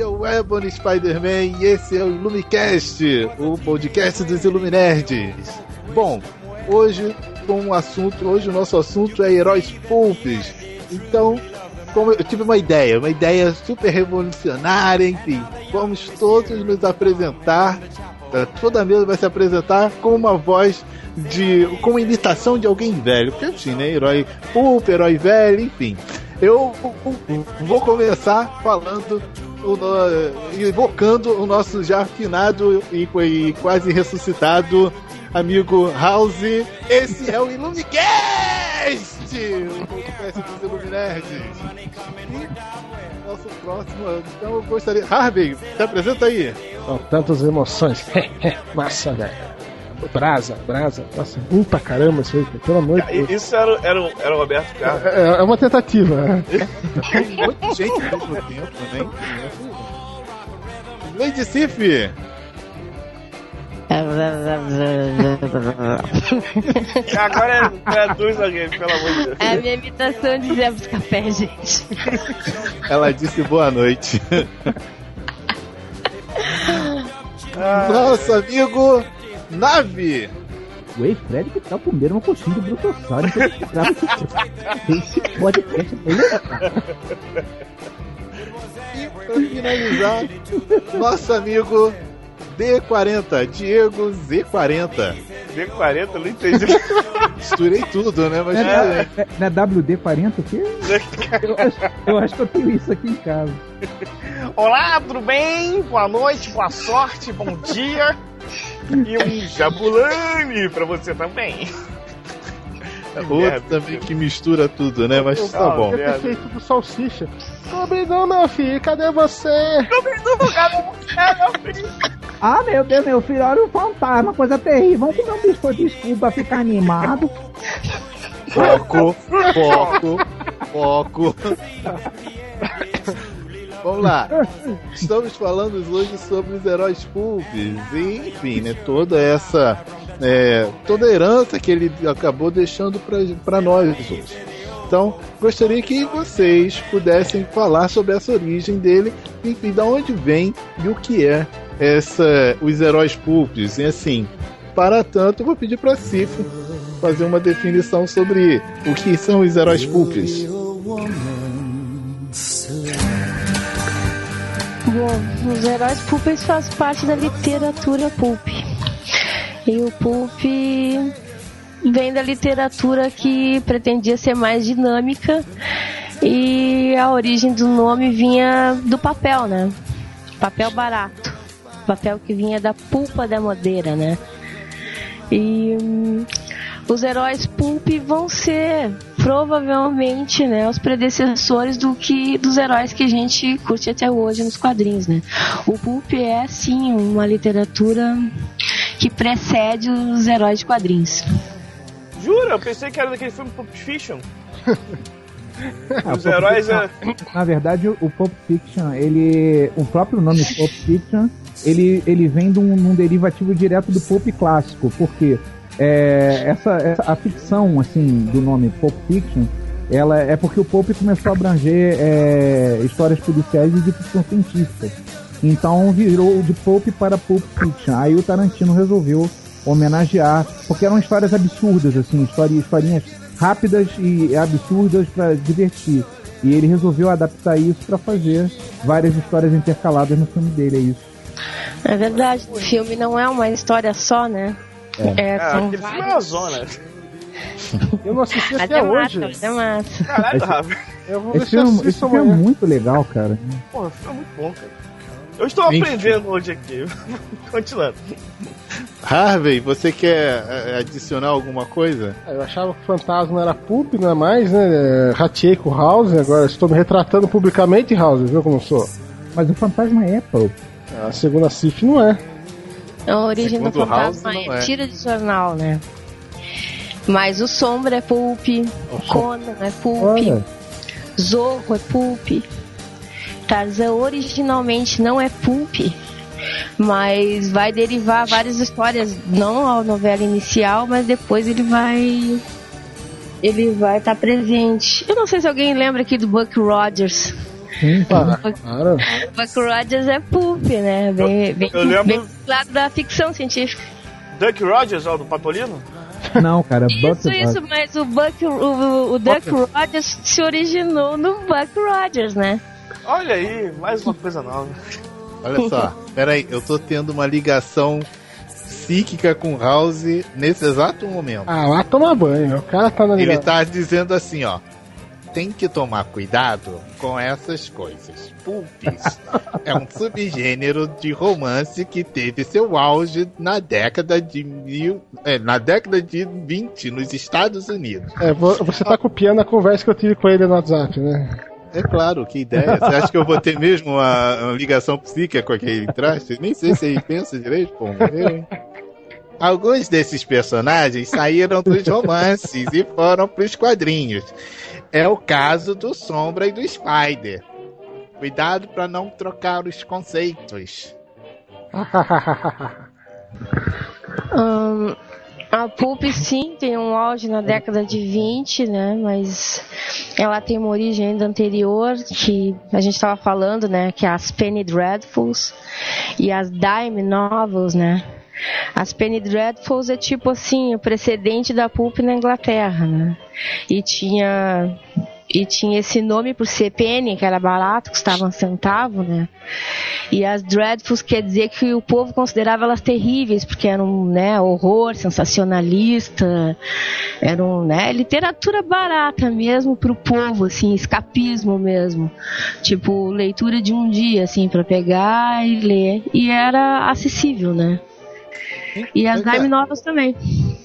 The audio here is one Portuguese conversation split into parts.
Aqui é o Ebony Spider-Man e esse é o Illumicast, o podcast dos Illuminerds. Bom, hoje com um assunto, hoje o nosso assunto é heróis pulpes. Então, como eu tive uma ideia, uma ideia super revolucionária, enfim, vamos todos nos apresentar, eh, toda mesa vai se apresentar com uma voz de. com uma imitação de alguém velho, porque assim, né? Herói pulp, herói velho, enfim. Eu vou começar falando o invocando o nosso já afinado e, e quase ressuscitado amigo House. Esse é o Illumicast! O podcast dos Illuminerds. E nosso próximo. Então eu gostaria. Harvey, se apresenta aí. São tantas emoções. Massa, velho. Brasa, brasa. Nossa, um pra caramba isso aí, pelo amor de Deus. Isso era, o- era, era o Roberto Carlos. É, é uma tentativa. Tem um de gente ao mesmo tempo, né? Lady Sif! Agora é, traduz alguém, pelo amor de Deus. É a minha imitação de Zé Buscapé, gente. Ela disse boa noite. Nosso amigo Nave! O ex-Fred que tá o primeiro uma coxinha de Brutossauro. Então grava esse, esse podcast é. E pra finalizar, nosso amigo D40, Diego Z40. D40, eu não entendi. Misturei tudo, né? Mas É, é, não é WD-40 aqui? Eu acho, eu acho que eu tenho isso aqui em casa. Olá, tudo bem? Boa noite, boa sorte, bom dia. E um jabulani pra você também. outro também que mistura tudo, né? Mas tá Ah, bom. Eu ter feito do salsicha. Obrigado, meu filho. Cadê você? Ah, meu Deus, meu filho, olha o fantasma, coisa terrível. Vamos comer um biscoito de desculpa, ficar animado. Foco, foco, foco. Vamos lá. Estamos falando hoje sobre os heróis pulpes e, enfim, né, toda essa é, toda a herança que ele acabou deixando para nós hoje. Então, gostaria que vocês pudessem falar sobre essa origem dele, enfim, da onde vem e o que é essa os heróis pulpes. E assim, para tanto, vou pedir para Cif fazer uma definição sobre o que são os heróis pulpes. Bom, os heróis pulpes fazem parte da literatura pulp. E o pulp vem da literatura que pretendia ser mais dinâmica e a origem do nome vinha do papel, né? Papel barato. Papel que vinha da pulpa da madeira, né? E hum, os heróis pulp vão ser provavelmente, né, os predecessores do que dos heróis que a gente curte até hoje nos quadrinhos, né? O pulp é sim uma literatura que precede os heróis de quadrinhos. Jura? Eu pensei que era daquele filme Pulp Fiction. Ah, Os heróis Fiction- é. Na verdade, o Pulp Fiction, ele. O próprio nome Pulp Fiction, ele, ele vem de um, num derivativo direto do Pulp clássico, porque é, essa, essa- a ficção, assim, do nome Pulp Fiction, ela é porque o Pulp começou a abranger é, histórias policiais e de ficção científica. Então virou de Pulp para Pulp Fiction. Aí o Tarantino resolveu homenagear, porque eram histórias absurdas, assim, histórias, historinhas rápidas e absurdas para divertir. E ele resolveu adaptar isso para fazer várias histórias intercaladas no filme dele, é isso. É verdade, o filme não é uma história só, né? É, Ah, são aquele filme é uma zona. Eu não assisti até é hoje. massa, mas é massa. Caralho, Esse- Rafa. Eu vou Esse filme, esse filme é muito legal, cara. Porra, o filme é muito bom, cara. Eu estou Enfim. aprendendo hoje aqui. Continuando. Harvey, você quer é, adicionar alguma coisa? Ah, Eu achava que o fantasma era pulp, não é mais, né? É, Rateei com o House, agora estou me retratando publicamente, House, viu como eu sou? Mas o fantasma é Pulp. A segunda Sif não é. A origem do Segundo House, fantasma não é é. tira de jornal, né? Mas o Sombra é Pulp, Conan é Pulp, Olha, Zorro é Pulp. Tarzan originalmente não é Pulp, mas vai derivar várias histórias, não a novela inicial, mas depois ele vai ele vai estar presente. Eu não sei se alguém lembra aqui do Buck Rogers. Sim, para. Buck Rogers é Pulp, né? Bem, bem, eu lembro- bem do lado da ficção científica. Duck Rogers, ó, do Patolino? Não, cara, Isso, Buck isso, mas o Buck, o, o, Duck Rogers se originou no Buck Rogers, né? Olha aí, mais uma coisa nova. Olha só, peraí, eu tô tendo uma ligação psíquica com House nesse exato momento. Ah, lá toma banho. O cara tá na Ele ligação. tá dizendo assim, ó. Tem que tomar cuidado com essas coisas. Pulpis é um subgênero de romance que teve seu auge na década de mil, é, na década de 20 nos Estados Unidos. É, vo- você tá copiando a conversa que eu tive com ele no WhatsApp, né? É claro, que ideia. Você acha que eu vou ter mesmo uma, uma ligação psíquica com aquele traste? Nem sei se ele pensa direito, pô. Alguns desses personagens saíram dos romances e foram pros quadrinhos. É o caso do Sombra e do Spider. Cuidado para não trocar os conceitos. Ahn, a Pulp sim tem um auge na década de 20, né? Mas ela tem uma origem ainda anterior, que a gente estava falando, né? Que é as Penny Dreadfuls e as Dime Novels, né? As Penny Dreadfuls é tipo assim, o precedente da Pulp na Inglaterra, né? E tinha e tinha esse nome por ser penny, que era barato, custava um centavo, né? E as Dreadfuls quer dizer que o povo considerava elas terríveis, porque eram, né, horror, sensacionalista, eram, né, literatura barata mesmo pro povo, assim, escapismo mesmo. Tipo, leitura de um dia, assim, para pegar e ler. E era acessível, né? E as Pois é. Novels também.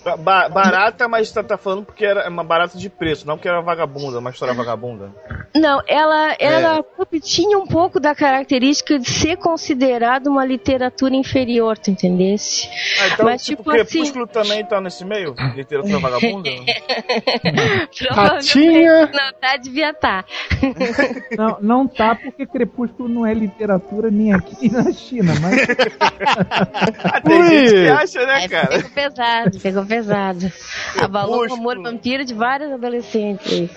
Ba- ba- barata, mas tá, tá falando porque era uma barata de preço, não porque era vagabunda, uma história vagabunda. Não, ela, ela É. Tinha um pouco da característica de ser considerada uma literatura inferior, tu entendesse? Ah, então, Mas, tipo, tipo Crepúsculo também tá nesse meio? Literatura vagabunda? Ratinha. Não, tá, devia estar. Não, não tá porque Crepúsculo não é literatura nem aqui nem na China, mas tem gente que acha, né, Aí cara? pegou pesado, pegou pesado. Abalou o amor vampiro de vários adolescentes.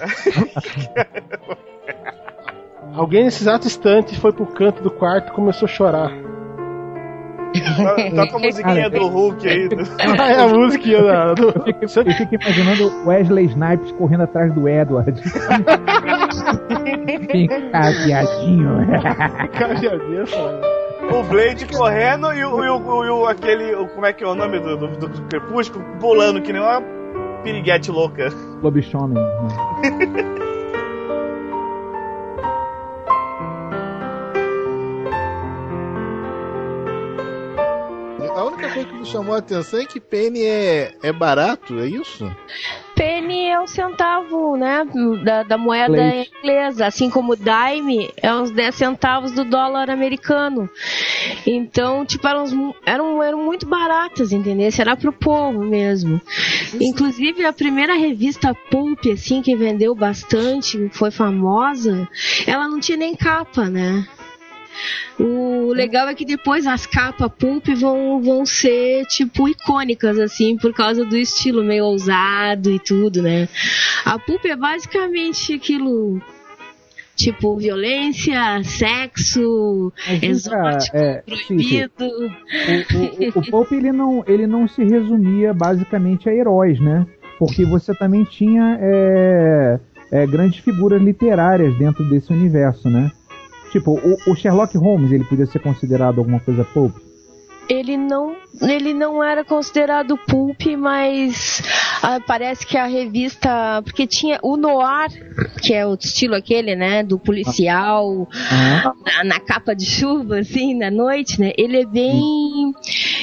Alguém nesse exato instante foi pro canto do quarto e começou a chorar. To- Toca a musiquinha do Hulk aí. do- Ah, é a música da, do... eu fico imaginando Wesley Snipes correndo atrás do Edward. Vem cá, viadinho. Cajadia, sabe? O Blade correndo e o, e o- e o- aquele. o- como é que é o nome do, do, do Crepúsculo? Pulando que nem uma piriguete louca. Lobisomem. né? A única coisa que me chamou a atenção é que Penny é, é barato, é isso? Penny é o centavo, né? Da, da moeda Leite. inglesa. Assim como dime é uns 10 centavos do dólar americano. Então, tipo, eram, uns- eram, eram muito baratas, entendeu? Era pro povo mesmo. Inclusive, a primeira revista Pulp, assim, que vendeu bastante, foi famosa, ela não tinha nem capa, né? O legal é que depois as capas pulp vão, vão ser, tipo, icônicas, assim, por causa do estilo meio ousado e tudo, né? A pulp é basicamente aquilo, tipo, violência, sexo, cá, exótico, é, proibido. o, o, o Pope ele não, ele não se resumia basicamente a heróis, né? Porque você também tinha é, é, grandes figuras literárias dentro desse universo, né? Tipo, o, o Sherlock Holmes, ele podia ser considerado alguma coisa Pope? ele não ele não era considerado pulp, mas ah, parece que a revista porque tinha o noir, que é o estilo aquele, né, do policial Aham. na, na capa de chuva assim, na noite, né? Ele é bem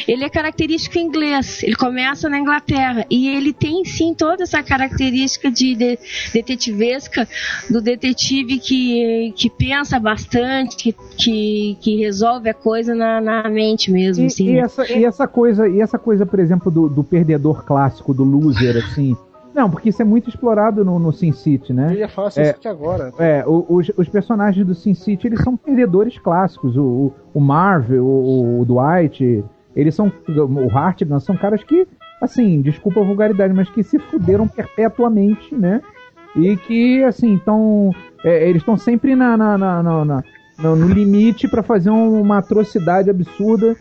ele é característico inglês. Ele começa na Inglaterra e ele tem sim toda essa característica de, de detetivesca do detetive que, que pensa bastante, que, que, que resolve a coisa na, na mente mesmo. E, assim, e né? essa, e essa coisa, e essa coisa, por exemplo, do, do perdedor clássico, do loser, assim. Não, porque isso é muito explorado no, no Sin City, né? Eu ia falar assim É. isso agora. É, os, os personagens do Sin City, eles são perdedores clássicos. O, o, o Marv, o, o Dwight, eles são. O Hartigan, são caras que, assim, desculpa a vulgaridade, mas que se fuderam perpetuamente, né? E que, assim, então. eles estão sempre na, na, na- na- no, limite pra fazer um- uma atrocidade absurda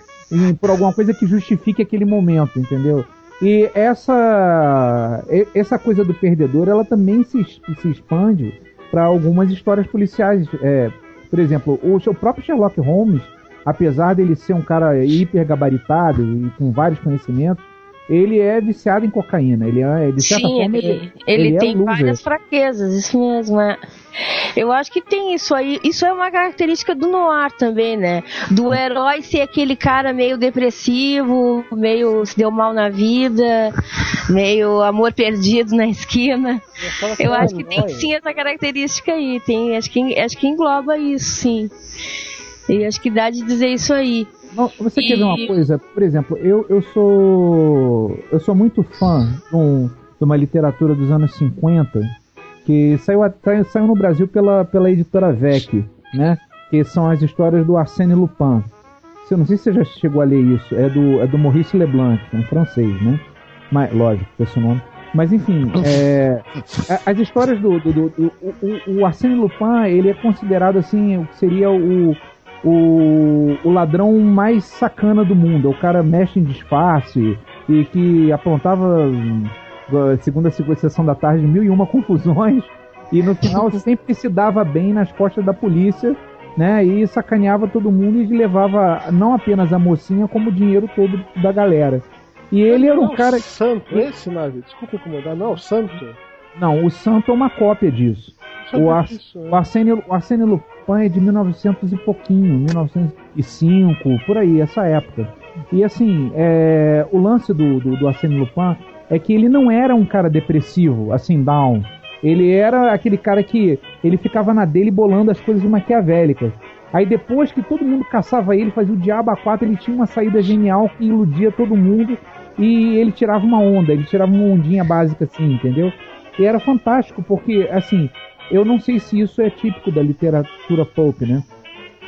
por alguma coisa que justifique aquele momento, entendeu? E essa essa coisa do perdedor, ela também se, se expande para algumas histórias policiais. É, por exemplo, o seu próprio Sherlock Holmes, apesar dele ser um cara hiper gabaritado e com vários conhecimentos, ele é viciado em cocaína. Ele é, de certa Sim, forma, ele, ele, ele ele é tem loser. várias fraquezas, isso mesmo. é. Eu acho que tem isso aí. Isso é uma característica do noir também, né? Do herói ser aquele cara meio depressivo, meio se deu mal na vida, meio amor perdido na esquina. Eu acho que tem sim essa característica aí. Tem, acho, que, acho que engloba isso, sim. E acho que dá de dizer isso aí. Você quer E- ver uma coisa? Por exemplo, eu, eu sou eu sou muito fã de, um- de uma literatura dos anos 50 que saiu, saiu no Brasil pela, pela editora VEC, né? Que são as histórias do Arsène Lupin. Eu não sei se você já chegou a ler isso. É do, é do Maurice Leblanc, é um francês, né? Mas, lógico, esse nome. Mas enfim, é, as histórias do, do, do- do- o, o- o Arsène Lupin, ele é considerado assim, o que seria o, o, o ladrão mais sacana do mundo. O cara mexe em disfarce e que aprontava, segundo a segunda sessão da tarde, mil e uma confusões. E no final sempre se dava bem nas costas da polícia, né? E sacaneava todo mundo e levava não apenas a mocinha, como o dinheiro todo da galera. E ele era um Não, cara. Santo, esse nave. Desculpa incomodar, não, Santo. Não, o Santo é uma cópia disso. O, é Ar o, Arsène, o Arsène Lupin é de 1900 e pouquinho, 1905, por aí, essa época. E assim, é, o lance do, do, do Arsène Lupin é que ele não era um cara depressivo, assim, down. Ele era aquele cara que ele ficava na dele bolando as coisas maquiavélicas. Aí depois que todo mundo caçava ele, fazia o diabo a quatro, ele tinha uma saída genial que iludia todo mundo e ele tirava uma onda, ele tirava uma ondinha básica assim, entendeu? E era fantástico, porque, assim, eu não sei se isso é típico da literatura pulp, né?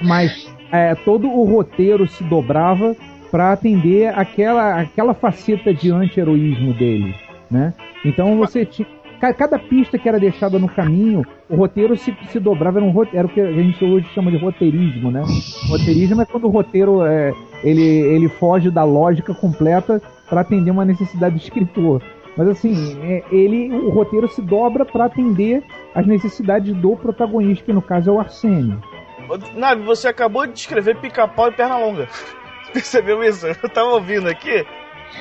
Mas é, todo o roteiro se dobrava para atender aquela, aquela faceta de anti-heroísmo dele, né? Então você tinha. ca- Cada pista que era deixada no caminho, o roteiro se, se dobrava, era, um, era o que a gente hoje chama de roteirismo, né? Roteirismo é quando o roteiro é, ele, ele foge da lógica completa para atender uma necessidade do escritor. Mas assim, é, ele, o roteiro se dobra para atender as necessidades do protagonista, que no caso é o Arsênio. Ô, Navi, você acabou de descrever pica-pau e perna longa. Percebeu isso? Eu tava ouvindo aqui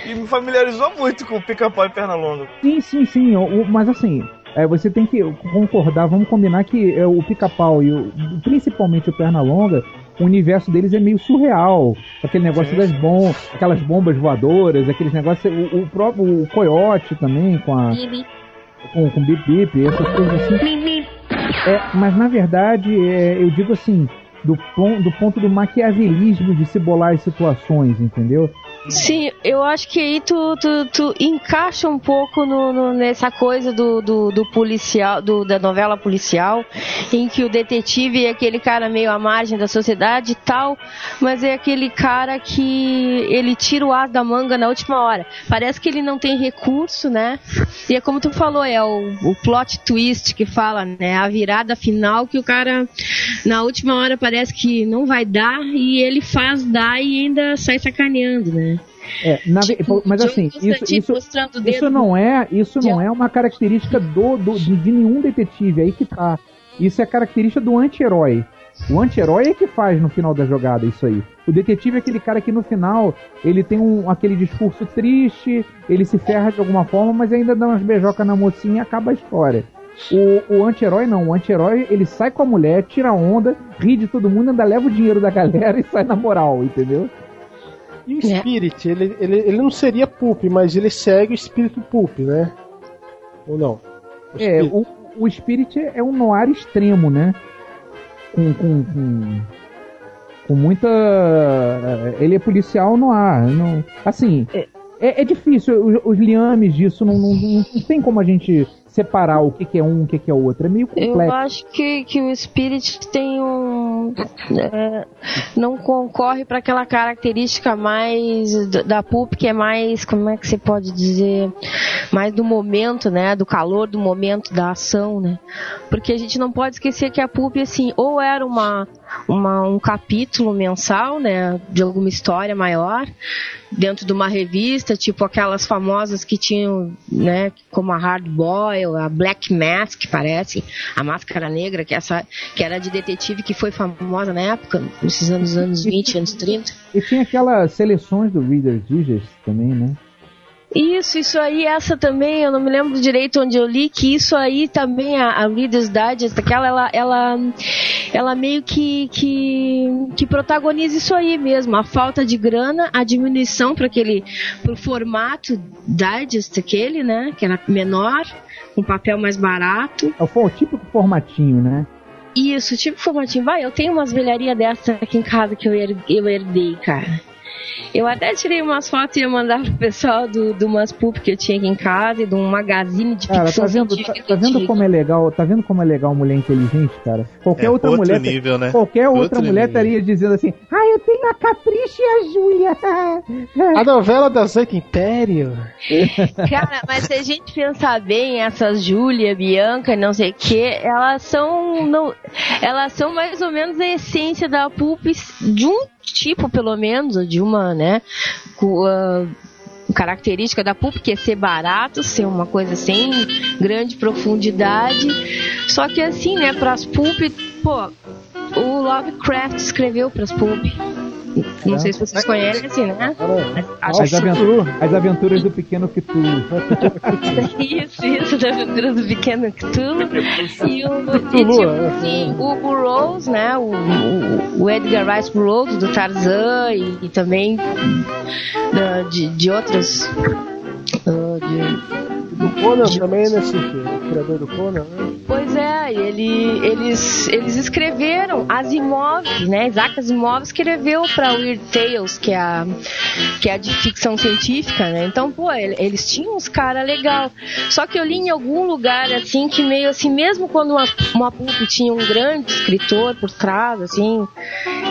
e me familiarizou muito com pica-pau e perna longa. Sim, sim, sim. mas assim, é, você tem que concordar, vamos combinar que é, o pica-pau e o, principalmente o Pernalonga, o universo deles é meio surreal. Aquele negócio Sim, das bombas, aquelas bombas voadoras, aqueles negócios. O, o próprio o coiote também, com a. Com, com bip bip, essas coisas assim. É, mas na verdade, é, eu digo assim, do, pon, do ponto do maquiavelismo de se bolar as situações, entendeu? Sim, eu acho que aí tu, tu, tu encaixa um pouco no, no- nessa coisa do, do, do policial, do, da novela policial, em que o detetive é aquele cara meio à margem da sociedade e tal, mas é aquele cara que ele tira o ar da manga na última hora. Parece que ele não tem recurso, né? E é como tu falou, é o, o plot twist que fala, né? A virada final que o cara, na última hora, parece que não vai dar e ele faz dar e ainda sai sacaneando, né? É, na Tipo, mas assim, isso, isso, Isso não é, isso não é uma característica do, do- de, de nenhum detetive, aí que tá. Isso é característica do anti-herói. O anti-herói é que faz no final da jogada isso aí. O detetive é aquele cara que no final ele tem um, aquele discurso triste, ele se ferra de alguma forma, mas ainda dá umas beijocas na mocinha e acaba a história. O, o anti-herói não, o anti-herói ele sai com a mulher, tira onda, ri de todo mundo, ainda leva o dinheiro da galera e sai na moral, entendeu? E o Spirit, ele, ele, ele não seria Pulp, mas ele segue o espírito Pulp, né? Ou não? O É, o, o Spirit é um noir extremo, né? Com, com, com, com muita. Ele é policial noir. Não, assim, é, é difícil. Os, os liames disso não, não, não- não tem como a gente separar o que, que é um o que, que é outro. É meio Eu complexo. acho que, que o Spirit tem um. é, não concorre para aquela característica mais da- Pulp, que é mais. Como é que se pode dizer? Mais do momento, né? Do calor do momento da ação, né? Porque a gente não pode esquecer que a Pulp, assim, ou era uma, uma, um capítulo mensal, né? De alguma história maior, dentro de uma revista, tipo aquelas famosas que tinham, né? Como a Hard Boy, a Black Mask, parece, a Máscara Negra, que, essa, que era de detetive que foi famosa na época, nesses anos, anos 20, anos 30. E tinha aquelas seleções do Reader's Digest também, né? Isso, isso aí, essa também, eu não me lembro direito onde eu li, que isso aí também, a, a Reader's Digest, aquela, ela, ela, ela meio que, que, que protagoniza isso aí mesmo, a falta de grana, a diminuição para aquele, pro formato Digest aquele, né, que era menor, um papel mais barato, É o fo- o típico formatinho, né? isso, tipo formatinho, vai, eu tenho umas velharias dessas aqui em casa que eu, her- eu herdei, cara. Eu até tirei umas fotos e ia mandar pro pessoal do, do umas pulp que eu tinha aqui em casa e de um magazine de Cara, ficção tá vendo, tá, tá vendo como é legal? Tá vendo como é legal mulher inteligente, cara? Qualquer É outra outro mulher. nível, né? Qualquer outra Outro mulher nível. estaria dizendo assim: Ah, eu tenho a Capricha e a Júlia. A novela das Oito Império. Cara, mas se a gente pensar bem, essas Júlia, Bianca, não sei o que, elas são. Não, elas são mais ou menos a essência da pulp de um tipo, pelo menos, ou de uma, né? ah, característica da pulp que é ser barato, ser uma coisa sem grande profundidade. Só que assim, né, pras pulp, pô, o Lovecraft escreveu pras pulp. Não sei se vocês conhecem, né? Acho As, que aventu- as aventuras do pequeno Cthulhu. Isso, isso, da aventura do pequeno Cthulhu. E o, e, Cthulhu, tipo é. assim, o Burroughs, né? O, o, o Edgar Rice Burroughs, do Tarzan, e, e também da- de, de outras. Do Conan também, né, Cif? O criador do Conan, né? Pois é, ele, eles, eles escreveram Asimov, né? Isaac Asimov escreveu para Weird Tales, que é a que é a de ficção científica, né? Então, pô, ele- eles tinham uns caras legal. Só que eu li em algum lugar assim que meio assim, mesmo quando uma, uma pulp tinha um grande escritor por trás, assim,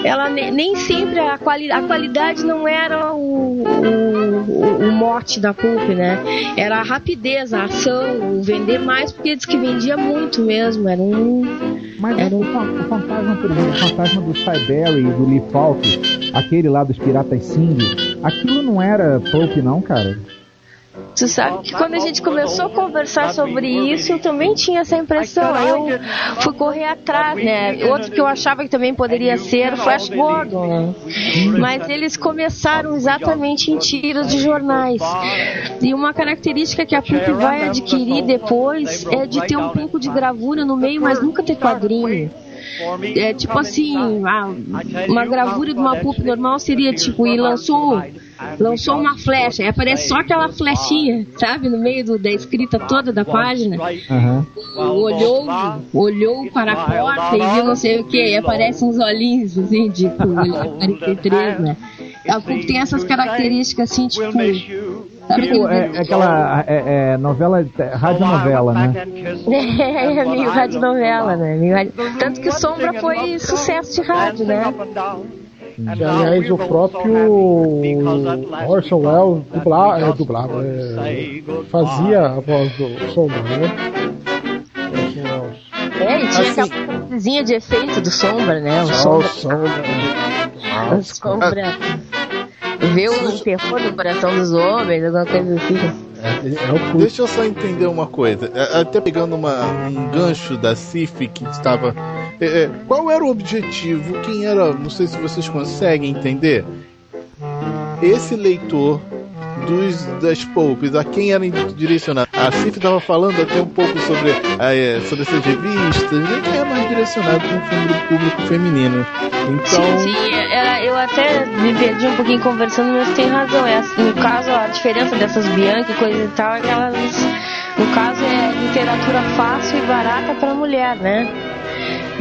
ela ne- nem sempre a, quali a qualidade não era o, o, o- o mote da pulp, né? Era a rapidez, a ação, o vender mais, porque diz que vendia muito mesmo. Era um. Mas Era o, fa- o fantasma, por exemplo, o fantasma do Cyberry e do Lee Falk, aquele lá dos Piratas Sing, aquilo não era Pulp, não, cara? Tu sabe que quando a gente começou a conversar sobre isso, eu também tinha essa impressão. Eu fui correr atrás, né? Outro que eu achava que também poderia ser o Flash Gordon, né? Mas eles começaram exatamente em tiras de jornais. E uma característica que a Pulp vai adquirir depois é de ter um pouco de gravura no meio, mas nunca ter quadrinho. É tipo assim, uma gravura de uma pulp normal seria tipo, e lançou, lançou uma flecha, e aparece só aquela flechinha, sabe, no meio do- da escrita toda da página. Aham. Olhou, olhou para a porta e viu não sei o que, e aparecem uns olhinhos assim, tipo, olhar 43, né? A pulp tem essas características assim, tipo. Tipo, é, é aquela é, é, novela, é, radionovela, né? É, meio rádio novela, né? Tanto que Sombra foi sucesso de rádio, né? Que, aliás, o próprio Orson Welles dubla, é, dublava, é, fazia a voz do Sombra, né? Orson Welles. É, e tinha Assim- aquela coisinha de efeito do Sombra, né? O Ah, o Sombra. Sombra. O Sombra. Vê o terror no coração dos homens, alguma coisa assim. É, é. Deixa eu só entender uma coisa. É, Até pegando uma- um gancho da CIF que estava. é, é, qual era o objetivo? Quem era. Não sei se vocês conseguem entender. Esse leitor dos, das Popes, a quem era direcionado? A Cif estava falando até um pouco sobre, é, sobre essas revistas, né? é mais direcionado para um público feminino. Então... Sim, sim, eu até me perdi um pouquinho conversando, mas tem razão. É, no caso, a diferença dessas Bianca e coisa e tal é que elas, no caso, é literatura fácil e barata para mulher, né?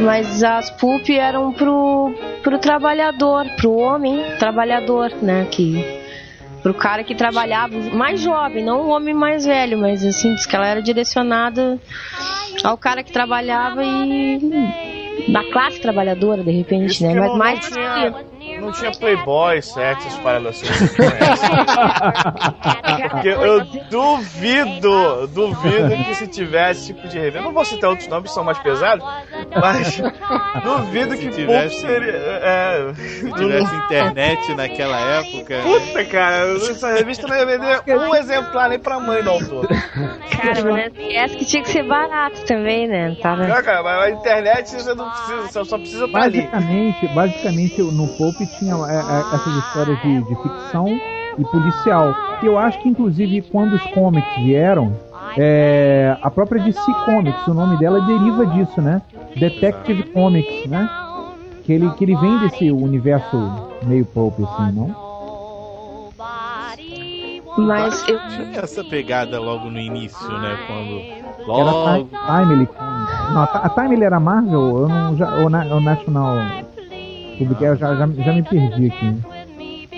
Mas as pulp eram pro, pro trabalhador, pro homem trabalhador, né? Que pro cara que trabalhava, mais jovem, não um homem mais velho, mas assim, diz que ela era direcionada ao cara que trabalhava e da classe trabalhadora, de repente, Isso né? Mas não, mais tinha, não tinha Playboy, sexo, essas paradas assim. Porque eu duvido, duvido que se tivesse tipo de revista. Não vou citar outros nomes que são mais pesados, mas duvido que tivesse- Pulp seria. É, Se tivesse internet naquela época. Puta, cara, essa revista não ia vender um exemplar nem pra mãe do autor. cara, mas essa que tinha que ser barato também, né? Tava... Não, cara, mas a internet você não precisa, você só precisa estar ali. Basicamente, basicamente no Pope tinha é, é, essas histórias de, de ficção e policial. Que eu acho que inclusive quando os comics vieram, é, a própria DC Comics, o nome dela deriva disso, né? Detective Comics, né? Que ele, que ele vem desse universo meio Pope, assim, não? Mas eu, Tinha essa pegada logo no início, né? Quando. Era Logo. Ti- Timely. Não, a Ti- a Timely era Marvel? Eu não, já, ou, na, ou National Public, eu já, já, já me perdi aqui.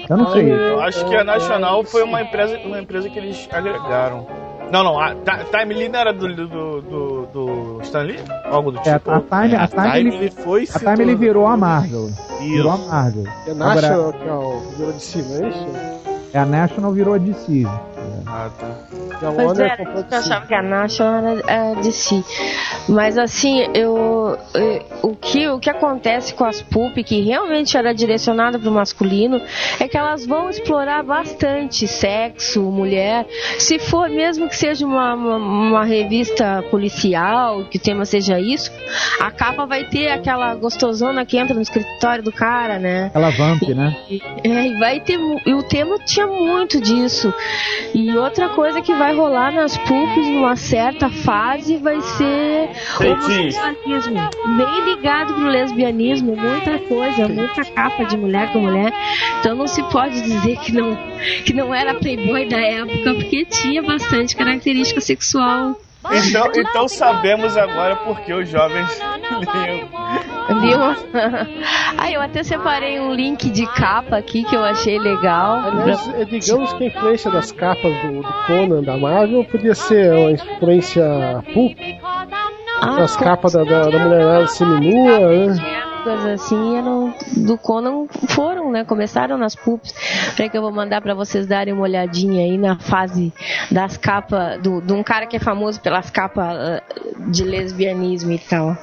Eu não sei. Eu acho que a Nacional foi uma empresa, uma empresa que eles agregaram. Não, não, a Ti- Time não era do, do, do, do Stan Lee? Algo do É, a, tipo? a Time, a A Timely, Time foi a Timely tornando- virou a Marvel. Virou a Isso. Marvel. É Agora- que é o virou de cima, é? É, a National virou a DC. Ah, tá. E a Pois Warner é, eu achava que a National era é, de si. Mas assim, eu, eu- o, que, o que acontece com as pulp, que realmente era direcionada para o masculino, é que elas vão explorar bastante sexo, mulher. Se for, mesmo que seja uma, uma, uma revista policial, que o tema seja isso, a capa vai ter aquela gostosona que entra no escritório do cara, né? Aquela Vamp, né? É, e vai ter. E o tema tinha muito disso. E outra coisa que vai rolar nas pulps numa certa fase vai ser homossexualismo. Bem ligado pro lesbianismo, muita coisa, muita capa de mulher com mulher. Então não se pode dizer que não, que não era playboy da época, porque tinha bastante característica sexual. Então, então sabemos agora porque os jovens liam. Viu? Aí eu até separei um link de capa aqui que eu achei legal. Aliás, é, digamos que a influência das capas do, do Conan da Marvel podia ser uma influência pulp, Ah, as capas da, da, da mulherada seminua, né? Épocas assim eram do Conan foram, né? Começaram nas pulps. Peraí que eu vou mandar pra vocês darem uma olhadinha aí na fase das capas do, de um cara que é famoso pelas capas ah, de lesbianismo e tal.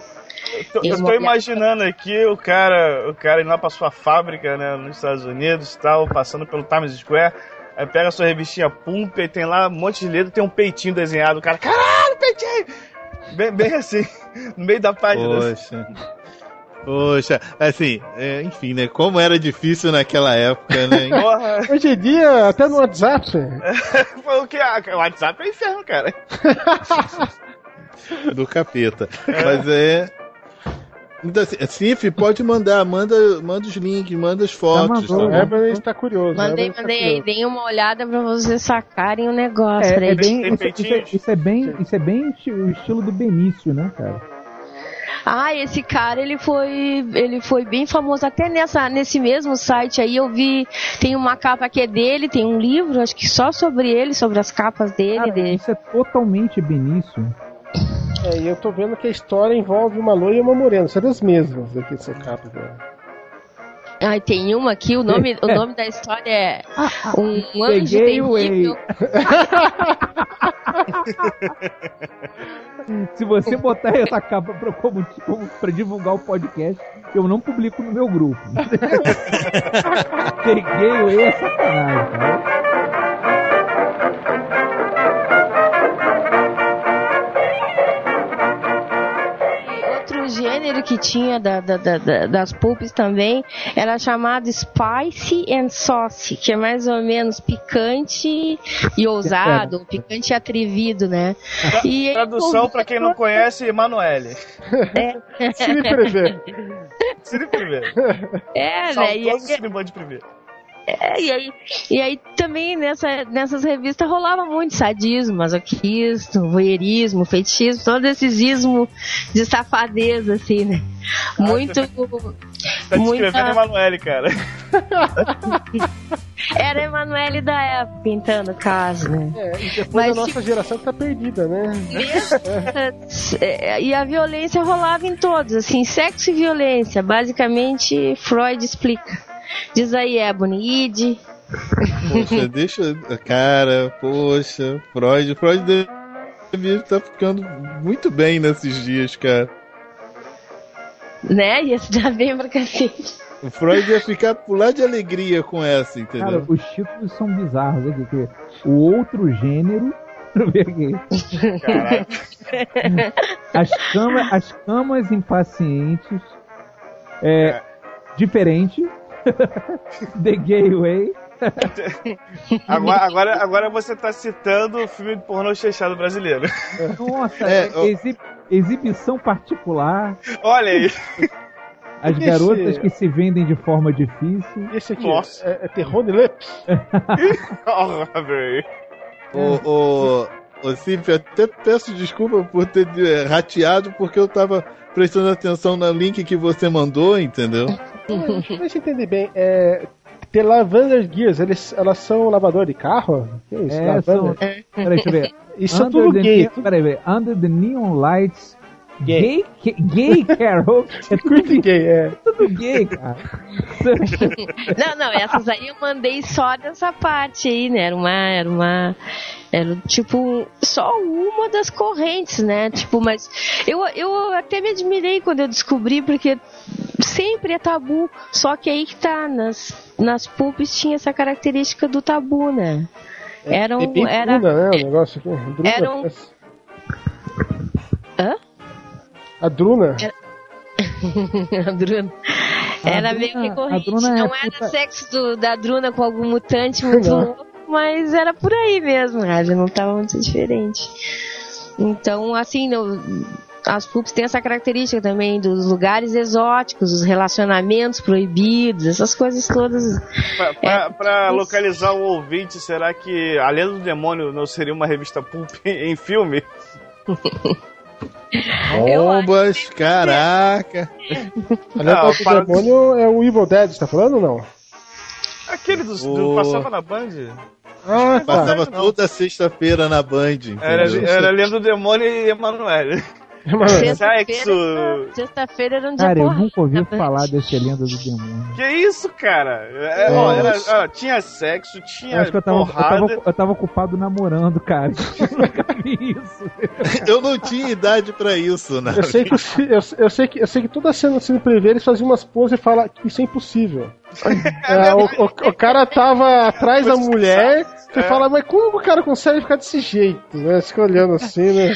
Eu tô- Eu tô imaginando aqui o cara, o cara indo lá pra sua fábrica, né, nos Estados Unidos e tal, passando pelo Times Square. Aí pega a sua revistinha Pump e tem lá um monte de letra, tem um peitinho desenhado. O cara, caralho, peitinho! Bem, bem assim, no meio da página. Poxa. Poxa, assim, é, enfim, né? Como era difícil naquela época, né? Porra, Hoje em dia, até no WhatsApp, foi o que? Ah, o WhatsApp é inferno, cara. do capeta. Mas é. Então, assim, Cif, pode mandar, manda, manda os links, manda as fotos. mandou, tá o bom? Eber está curioso. Mandei, mandei aí, curioso. deem uma olhada pra vocês sacarem o negócio. É, é bem, isso, isso é, isso é bem, isso é bem o estilo do Benício, né, cara? Ah, esse cara, ele foi, ele foi bem famoso até nessa, nesse mesmo site aí. Eu vi, tem uma capa que é dele, tem um livro, acho que só sobre ele, sobre as capas dele. Cara, de- isso é totalmente Benício. É, e eu tô vendo que a história envolve uma loira e uma morena. São as mesmas aqui, seu capo. Né? Ai, tem uma aqui, o nome, o nome da história é Um Anjo Peguei o Terrível. Se você botar essa capa pra, como, como, pra divulgar o podcast, eu não publico no meu grupo. Peguei o é sacanagem, cara. Gênero gênero que tinha da, da, da, das pulps também era chamado Spicy and Saucy, que é mais ou menos picante e ousado, é. picante e atrevido, né? E Tradução para quem não conhece, Emanuele. É. Cine Privé. Cine Privé. É, né? E aí, de Privé. É, e aí, e aí também nessa, nessas revistas rolava muito sadismo, masoquismo, voyeurismo, fetichismo, todo esses ismo de safadeza, assim, né? Muito. Tá muita... descrevendo Emanuele, cara. Era Emanuele da época, pintando o caso, né? É, e depois Mas, a nossa tipo, geração tá perdida, né? É, e a violência rolava em todos, assim, sexo e violência. Basicamente, Freud explica. Diz aí, Ebony, id. Poxa, deixa. Cara, poxa, Freud. Freud deve estar tá ficando muito bem nesses dias, cara. Né? Ia se dar bem pra cacete. O Freud ia ficar pular de alegria com essa, entendeu? Cara, os títulos são bizarros. Aqui, o outro gênero. as, cama, as camas impacientes. É, é. Diferente. The Gay Way. agora, agora, agora você está citando o filme de pornô fechado brasileiro. Nossa, é, é exib exibição particular. Olha aí. As garotas esse... que se vendem de forma difícil. Esse aqui Nossa. é, é Terror de Lips. oh, o, o, o Cip, até peço desculpa por ter é, rateado, porque eu tava prestando atenção no link que você mandou, entendeu? Deixa eu entender bem. É, The Lavender Gears, eles, elas são lavador de carro? Que é isso? É, são... Peraí, deixa eu ver. Isso é tudo gay. Peraí, peraí. Under the Neon Lights. Gay, gay, gay Carol. É tudo gay, é. Tudo gay, cara. não, não, essas aí eu mandei só dessa parte aí, né? Era uma. Era uma. Era tipo só uma das correntes, né? Tipo, mas eu, eu até me admirei quando eu descobri, porque sempre é tabu. Só que aí que tá, nas, nas pubs tinha essa característica do tabu, né? É, era um. É era, Bruna, né? O negócio aqui. Bruna era um... Hã? A Druna? Era... a Druna. Era a meio recorrente. Não é era puta... sexo do, da Druna com algum mutante muito louco, mas era por aí mesmo, né? não estava muito diferente. Então, assim, no, as pubs têm essa característica também dos lugares exóticos, os relacionamentos proibidos, essas coisas todas. Para é, localizar o ouvinte, será que A Lenda do Demônio não seria uma revista pulp em filme? Bombas, caraca! A Lenda do para... Demônio é o Evil Dead, você tá falando ou não? Aquele do, do passava na Band? Ah, tá. Passava toda sexta-feira na Band. Era, era Lenda do Demônio e Emanuele. Sexta-feira sexta era um dia Cara, eu nunca ouvi falar desse Lenda do Demônio. Que isso, cara? É, ó, era, ó, tinha sexo, tinha eu acho que eu tava, eu tava, eu tava, ocupado namorando, cara. isso. eu não tinha idade pra isso, né? Eu sei que, eu, eu, sei que, eu sei que toda cena assim prever eles faziam umas poses e falam que isso é impossível. É, o, o, o, cara tava atrás da mulher, você é. fala, mas como o cara consegue ficar desse jeito, né? Fica olhando assim, né?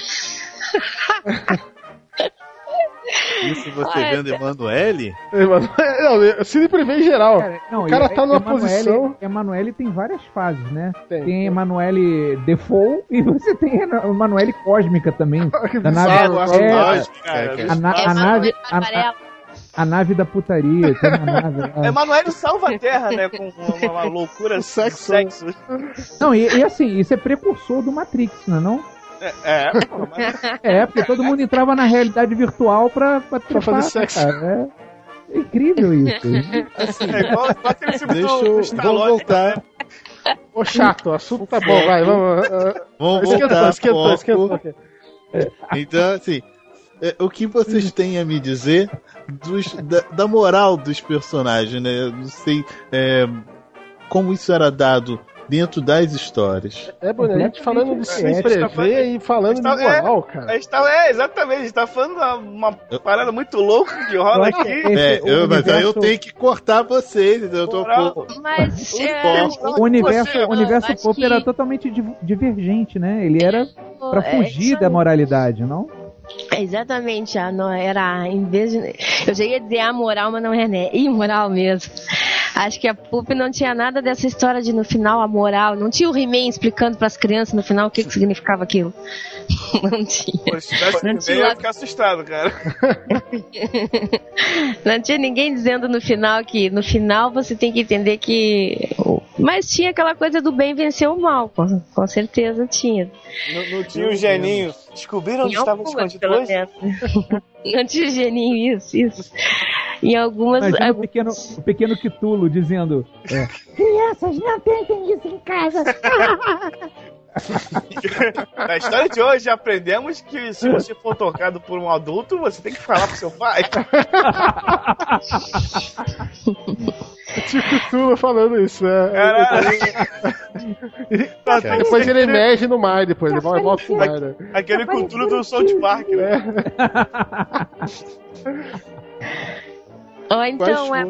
Isso você Olha, vendo Emanuele? Emanuele, Cine Privé em geral. Cara, não, o cara tá numa Emanuele, posição. Emanuele tem várias fases, né? Tem, tem Emanuele Default e você tem Emanuele Cósmica também. da nave, é, a, na, a, nave. A, a nave da putaria. Tem uma nave, Emanuele salva a Terra, né? Com uma, uma loucura sexo. sexo. Não, e, e, assim, isso é precursor do Matrix, não é não? É, é, mas... é, porque todo mundo entrava na realidade virtual pra, pra, pra fazer sexo. Cara, é. incrível isso. Assim, é igual, igual aquele filme Deixa eu vou voltar. Né? Ô chato, o assunto tá bom, vai, vamos. Uh, vamos esquentou, esquentou, esquentou. Então, assim, é, o que vocês têm a me dizer dos, da, da, moral dos personagens, né? Eu não sei é, como isso era dado dentro das histórias. É, Bruno, a gente falando de se prever e falando tá, de moral, é, cara. A gente tá, é, exatamente, a gente tá falando uma parada muito louca que rola aqui. É, eu, mas aí eu tenho que cortar vocês, eu tô Mas, o universo, o universo pop que... era totalmente divergente, né? Ele era para é, fugir da moralidade, não? Exatamente, a, não, era em vez de. Eu já ia dizer amoral, mas não é, né? Imoral mesmo. Acho que a Pup não tinha nada dessa história de no final a moral. Não tinha o He-Man explicando para as crianças no final o que, que significava aquilo. Não tinha. Pô, se tivesse Não tinha eu ia ficar assustado, cara. Não tinha ninguém dizendo no final que no final você tem que entender que. Mas tinha aquela coisa do bem vencer o mal, com, com certeza tinha. Não, não tinha o geninho. Descobriram onde Em estava algumas, escondido pelo hoje? Não tinha geninho, isso, isso. Em algumas. Imagina o pequeno, o pequeno Quitulo dizendo: é, Crianças, não tentem isso em casa. Na história de hoje aprendemos que se você for tocado por um adulto, você tem que falar pro seu pai. Tipo Cthulhu falando isso, né? Tá, Depois ele emerge no mar, depois ele volta volta pro mar, né? Aquele cultura do South Park, né? Ou então, é?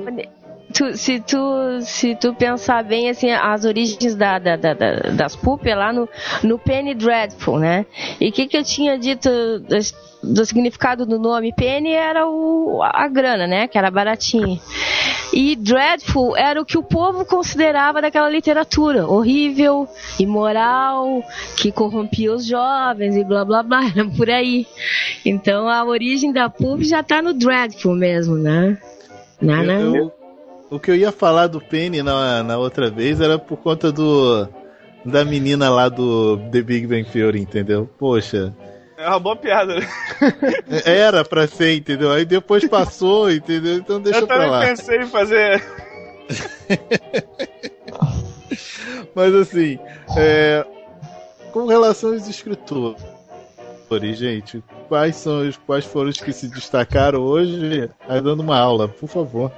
Tu- se, tu, se tu pensar bem, assim, as origens da, da- da- da- das Pup é lá no, no Penny Dreadful, né? E o que, que eu tinha dito das- do, significado do nome? Penny era o, a grana, né? Que era baratinho. E Dreadful era o que o povo considerava daquela literatura. Horrível, imoral, que corrompia os jovens e blá blá blá. Era por aí. Então a origem da Pup já tá no Dreadful mesmo, né? Não, Eu- não. eu- o que eu ia falar do Penny na, na outra vez era por conta do da menina lá do The Big Bang Theory, entendeu? Poxa, É uma boa piada, né? era pra ser, entendeu? Aí depois passou, entendeu? Então deixa Eu pra também lá. pensei em fazer. Mas assim, é, com relação aos escritores, gente, quais são os quais foram os que se destacaram hoje? Aí dando uma aula, por favor.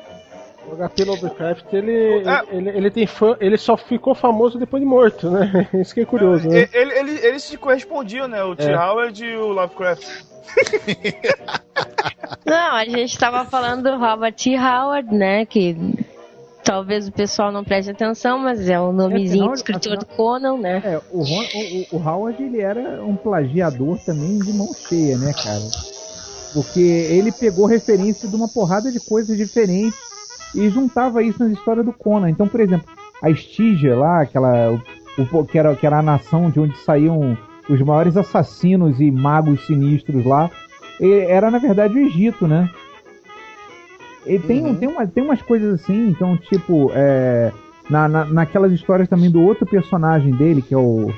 O HP Lovecraft, ele, Ah. ele, ele tem fã, ele só ficou famoso depois de morto, né? Isso que é curioso, né? E- Ele, ele, eles se correspondiam, né? O T. É. Howard e o Lovecraft. Não, a gente tava falando do Robert T. Howard, né? Que talvez o pessoal não preste atenção, mas é o nomezinho afinal- do escritor afinal- do Conan, né? É, o- o- o Howard ele era um plagiador também de mão cheia, né, cara? Porque ele pegou referência de uma porrada de coisas diferentes e juntava isso nas histórias do Conan. Então, por exemplo, a Estígia lá, aquela o, que, era, que era a nação de onde saíam os maiores assassinos e magos sinistros lá, era na verdade o Egito, né? E tem, Uhum. tem, uma, tem umas coisas assim, então, tipo, é, na, na, naquelas histórias também do outro personagem dele, que é o.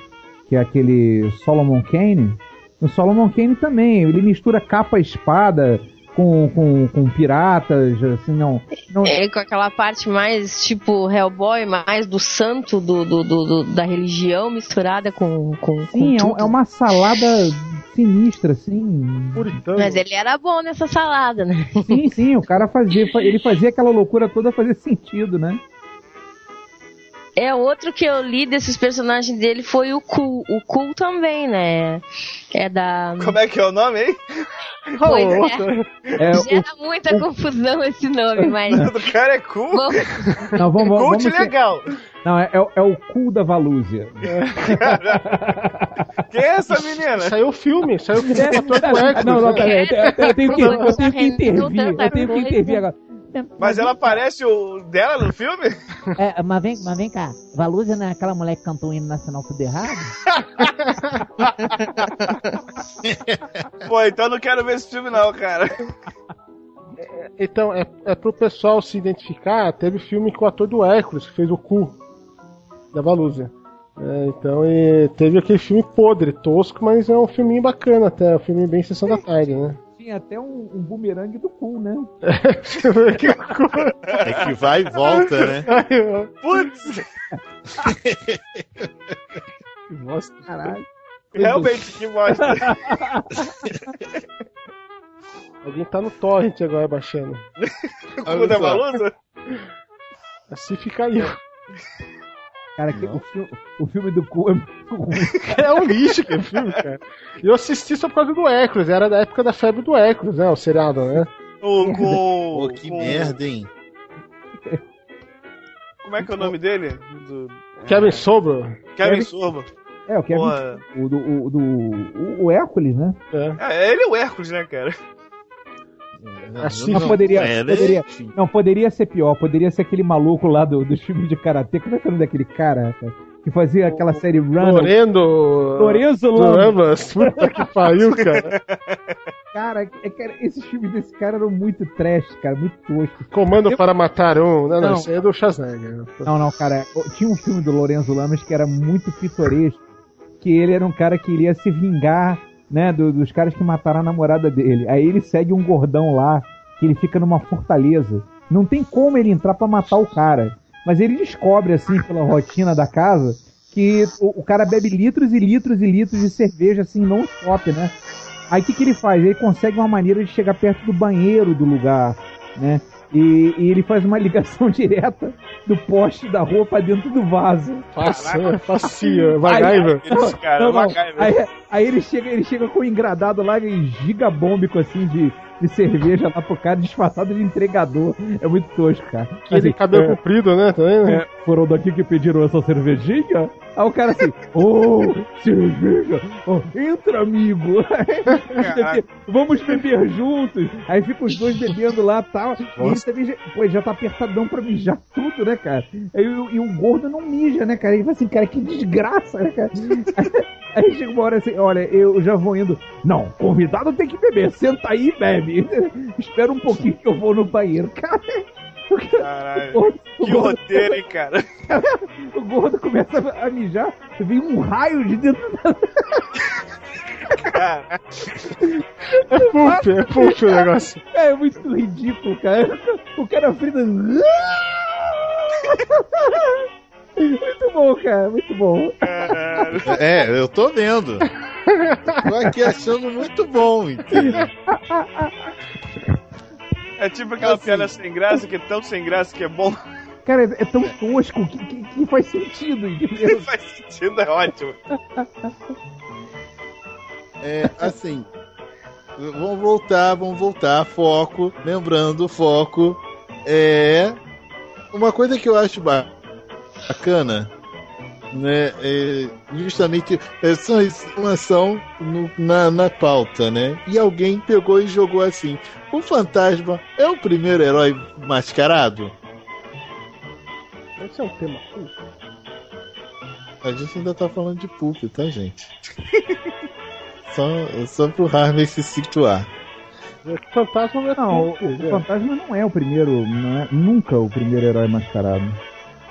que é aquele Solomon Kane. O Solomon Kane também, ele mistura capa espada com, com, com piratas, assim, não. não É, com aquela parte mais tipo Hellboy, mais do santo do, do, do- do- da religião misturada com, com, sim, com é, um- é uma salada sinistra, assim. Puritano. Mas ele era bom nessa salada, né? Sim, sim, o cara fazia, ele fazia aquela loucura toda fazer sentido, né? É outro que eu li desses personagens dele foi o Cool. O Cool também, né? É da. Como é que é o nome, hein? Pois é. É, o- Gera muita confusão esse nome, mas. O do cara é cool. Vamos- não, vamos, vamos, Cult vamos legal. Não, é, é, o- é o cu da Valúzia. Quem é essa menina? Saiu o filme, saiu o filme o Hércules, Não, não, né? pera, eu, eu- eu tenho que, eu tenho que intervir, eu tenho que intervir agora. Mas ela parece o dela no filme? É, mas, vem, mas vem cá, Valúzia não é aquela mulher que cantou o hino nacional tudo errado? Pô, então eu não quero ver esse filme não, cara. Então, é, é pro pessoal se identificar, teve filme com o ator do Hércules, que fez o cu da Valúzia. É, então, e teve aquele filme podre, tosco, mas é um filminho bacana até, é um filme bem sessão da tarde, né? Tinha até um, um bumerangue do cu, né? É que vai e volta, né? Putz, que bosta. Caralho. realmente que bosta. Alguém tá no torrent agora baixando. O cu da Valusa? Assim fica aí. Cara, que, o, fi- o filme do cu é muito ruim. É um lixo aquele filme, cara. E eu assisti só por causa do Hércules, era da época da febre do Hércules, né? O seriado, né? Pô, que com- merda, hein? Como é que é o nome dele? Do... Kevin Sobro. Kevin Sorbo. É, o Kevin. Porra. O, do, o, do, o, o Hércules, né? É, ele é o Hércules, né, cara? Assim, Não, poderia, é, né? poderia, não, poderia ser pior. Poderia ser aquele maluco lá do, dos filmes de karatê. Como é que é o nome daquele cara, rapaz? Que fazia aquela série Run. Lorendo. Lorenzo Lamas. Lamas. Puta que pariu, cara. Cara, é, cara, esses filmes desse cara eram muito trash, cara, muito toscos. Comando para matar um. Não, não, Não. isso aí é do Schwarzenegger. Não, não, cara. Tinha um filme do Lorenzo Lamas que era muito pitoresco. Que ele era um cara que iria se vingar, né, do- dos caras que mataram a namorada dele. Aí ele segue um gordão lá, que ele fica numa fortaleza. Não tem como ele entrar pra matar o cara. Mas ele descobre, assim, pela rotina da casa, que o, o cara bebe litros e litros e litros de cerveja, assim, não stop, né? Aí o que, que ele faz? Ele consegue uma maneira de chegar perto do banheiro do lugar, né? E, e ele faz uma ligação direta do poste da rua pra dentro do vaso. Facinho, facinho. MacGyver. Isso, cara, Não, não. Aí, aí ele chega, ele chega com um engradado lá e gigabômbico assim de, de cerveja lá pro cara disfarçado de entregador. É muito tosco, cara. Aquele Assim, cabelo é, comprido, né? Também, né? é, foram daqui que pediram essa cervejinha? Aí o cara assim, ô, cerveja, Ó, entra amigo, vamos beber juntos. Aí ficam os dois bebendo lá e tal. E ele também já, pô, já tá apertadão pra mijar tudo, né, cara? Aí, e o gordo não mija, né, cara? Ele fala assim, cara, que desgraça, né, cara? Aí chega uma hora assim, olha, eu já vou indo. Não, convidado tem que beber, senta aí e bebe. Espera um pouquinho que eu vou no banheiro. Cara, o Caralho. gordo, Que gordo- roteiro, hein, cara? o gordo começa a mijar, vem um raio de dentro da. Cara, É poop, é poop o negócio. É muito ridículo, cara. O cara frita. Muito bom, cara, muito bom. caralho. É, eu tô vendo. Tô aqui achando muito bom, entendeu? É tipo aquela Assim. piada sem graça, que é tão sem graça que é bom. Cara, é tão tosco que, que, que faz sentido, entendeu? Faz sentido, é ótimo. É, assim. Vamos voltar, vamos voltar. Foco. Lembrando, foco. É. Uma coisa que eu acho ba- bacana. Né, é justamente essa informação no- na, na pauta, né? E alguém pegou e jogou assim: o fantasma é o primeiro herói mascarado? Esse é um tema. A gente ainda tá falando de Pulp, tá, gente? só, só pro Harvey se situar. Fantasma não é Não, o, o é. fantasma não é o primeiro, não é nunca o primeiro herói mascarado.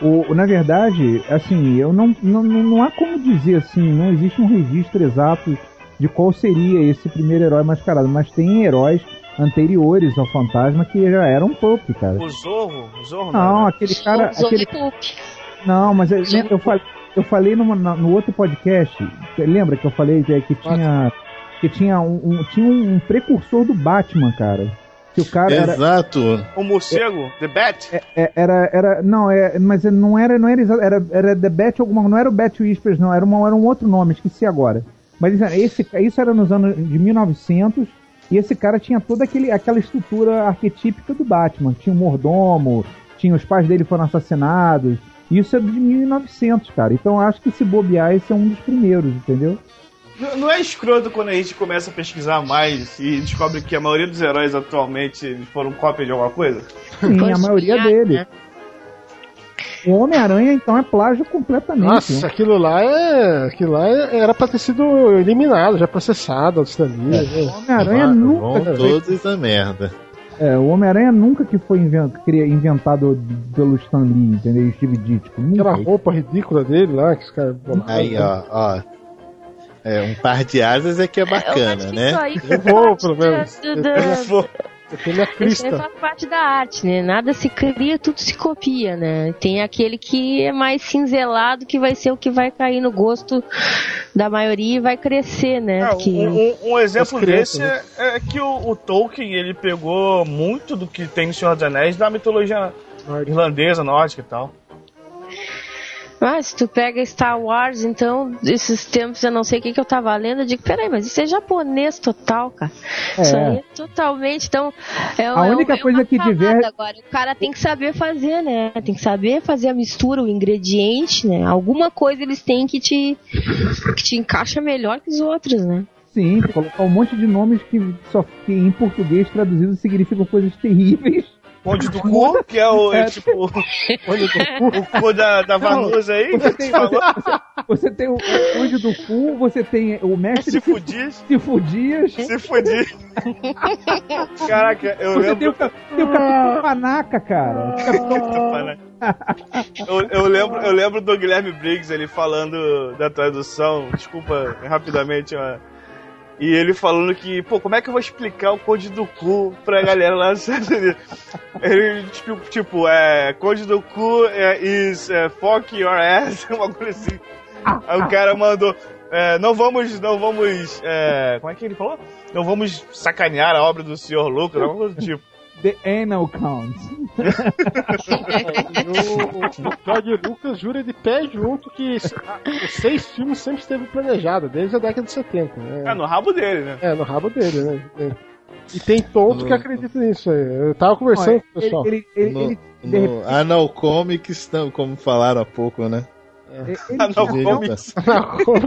O, o- na verdade, assim, eu não, não, não não há como dizer assim, não existe um registro exato de qual seria esse primeiro herói mascarado, mas tem heróis anteriores ao fantasma que já eram pulp, cara. O Zorro, o Zorro Não, né? aquele cara, Zorro aquele é não, mas eu, eu falei, eu falei numa- na- no outro podcast, lembra que eu falei é, que tinha que tinha um, um- tinha um precursor do Batman, cara. Que o cara era, Exato. O morcego, The Bat. é- era era não é, mas não era não era exa- era era The Bat alguma, não era o Bat Whispers não, era uma, era um outro nome, esqueci agora. Mas isso, esse isso era nos anos de 1900 e esse cara tinha toda aquele, aquela estrutura arquetípica do Batman. Tinha o mordomo, tinha os pais dele foram assassinados. Isso é de 1900, cara. Então eu acho que se bobear, esse é um dos primeiros, entendeu? Não é escroto quando a gente começa a pesquisar mais e descobre que a maioria dos heróis atualmente foram cópia de alguma coisa? Sim, a maioria é, dele. né? O Homem-Aranha, então, é plágio completamente. Nossa, né? aquilo lá é. Aquilo lá é- era pra ter sido eliminado, já processado, antes da linha. O Homem-Aranha Vão nunca. todos a merda. É, o Homem-Aranha nunca que foi inventado pelo Stan Lee, entendeu? Steve Ditko. Aquela roupa ridícula dele lá, que os caras. Aí, ó, ó. É, um par de asas é que é Eu acho bacana, que né? Isso aí Eu faz vou, parte pelo da- menos. minha Isso faz parte da arte, né? Nada se cria, tudo se copia, né? Tem aquele que é mais cinzelado, que vai ser o que vai cair no gosto da maioria e vai crescer, né? É, Porque- um, um- um exemplo crianças, desse é, é que o, o Tolkien ele pegou muito do que tem no Senhor dos Anéis da mitologia irlandesa, nórdica e tal. Ah, se tu pega Star Wars, então, esses tempos eu não sei o que, que eu tava lendo, eu digo, peraí, mas isso é japonês total, cara. É. Isso aí é totalmente, então... É, A é única é coisa que diver- Agora, o cara tem que saber fazer, né? Tem que saber fazer a mistura, o ingrediente, né? Alguma coisa eles têm que te, que te encaixa melhor que os outros, né? Sim, colocar um monte de nomes que só que em português traduzidos significam coisas terríveis. Conde do cu, que é o, é, tipo, o cu da, da Vanusa aí, Você tem, você tem o Conde do Cu, você tem o mestre Se fudir, Se Fudias, se fudir. Caraca, eu você tem o, lembro. tem o Capitão Panaca, cara. Eu, eu lembro, eu lembro do Guilherme Briggs ele falando da tradução, desculpa rapidamente, e ele falando que, pô, como é que eu vou explicar o Conde do Cu pra galera lá nos Estados Unidos? Ele, tipo, tipo é, Conde do Cu é, is é, fuck your ass, uma coisa assim. Aí o cara mandou, é, não vamos, não vamos, é, como é que ele falou? Não vamos sacanear a obra do Sr. Lucas, alguma coisa do tipo. The Anal Count. E o, George Lucas jura de pé junto que seis filmes sempre esteve planejado, desde a década de 70. É, Né? no rabo dele, né? É, no rabo dele, né? É. E tem tonto que acredita nisso aí. Eu tava conversando Olha, com o pessoal. Ele, ele, No, ele, de repente, no Anal Comics, como falaram há pouco, né? ele, Ah, não, tinha, como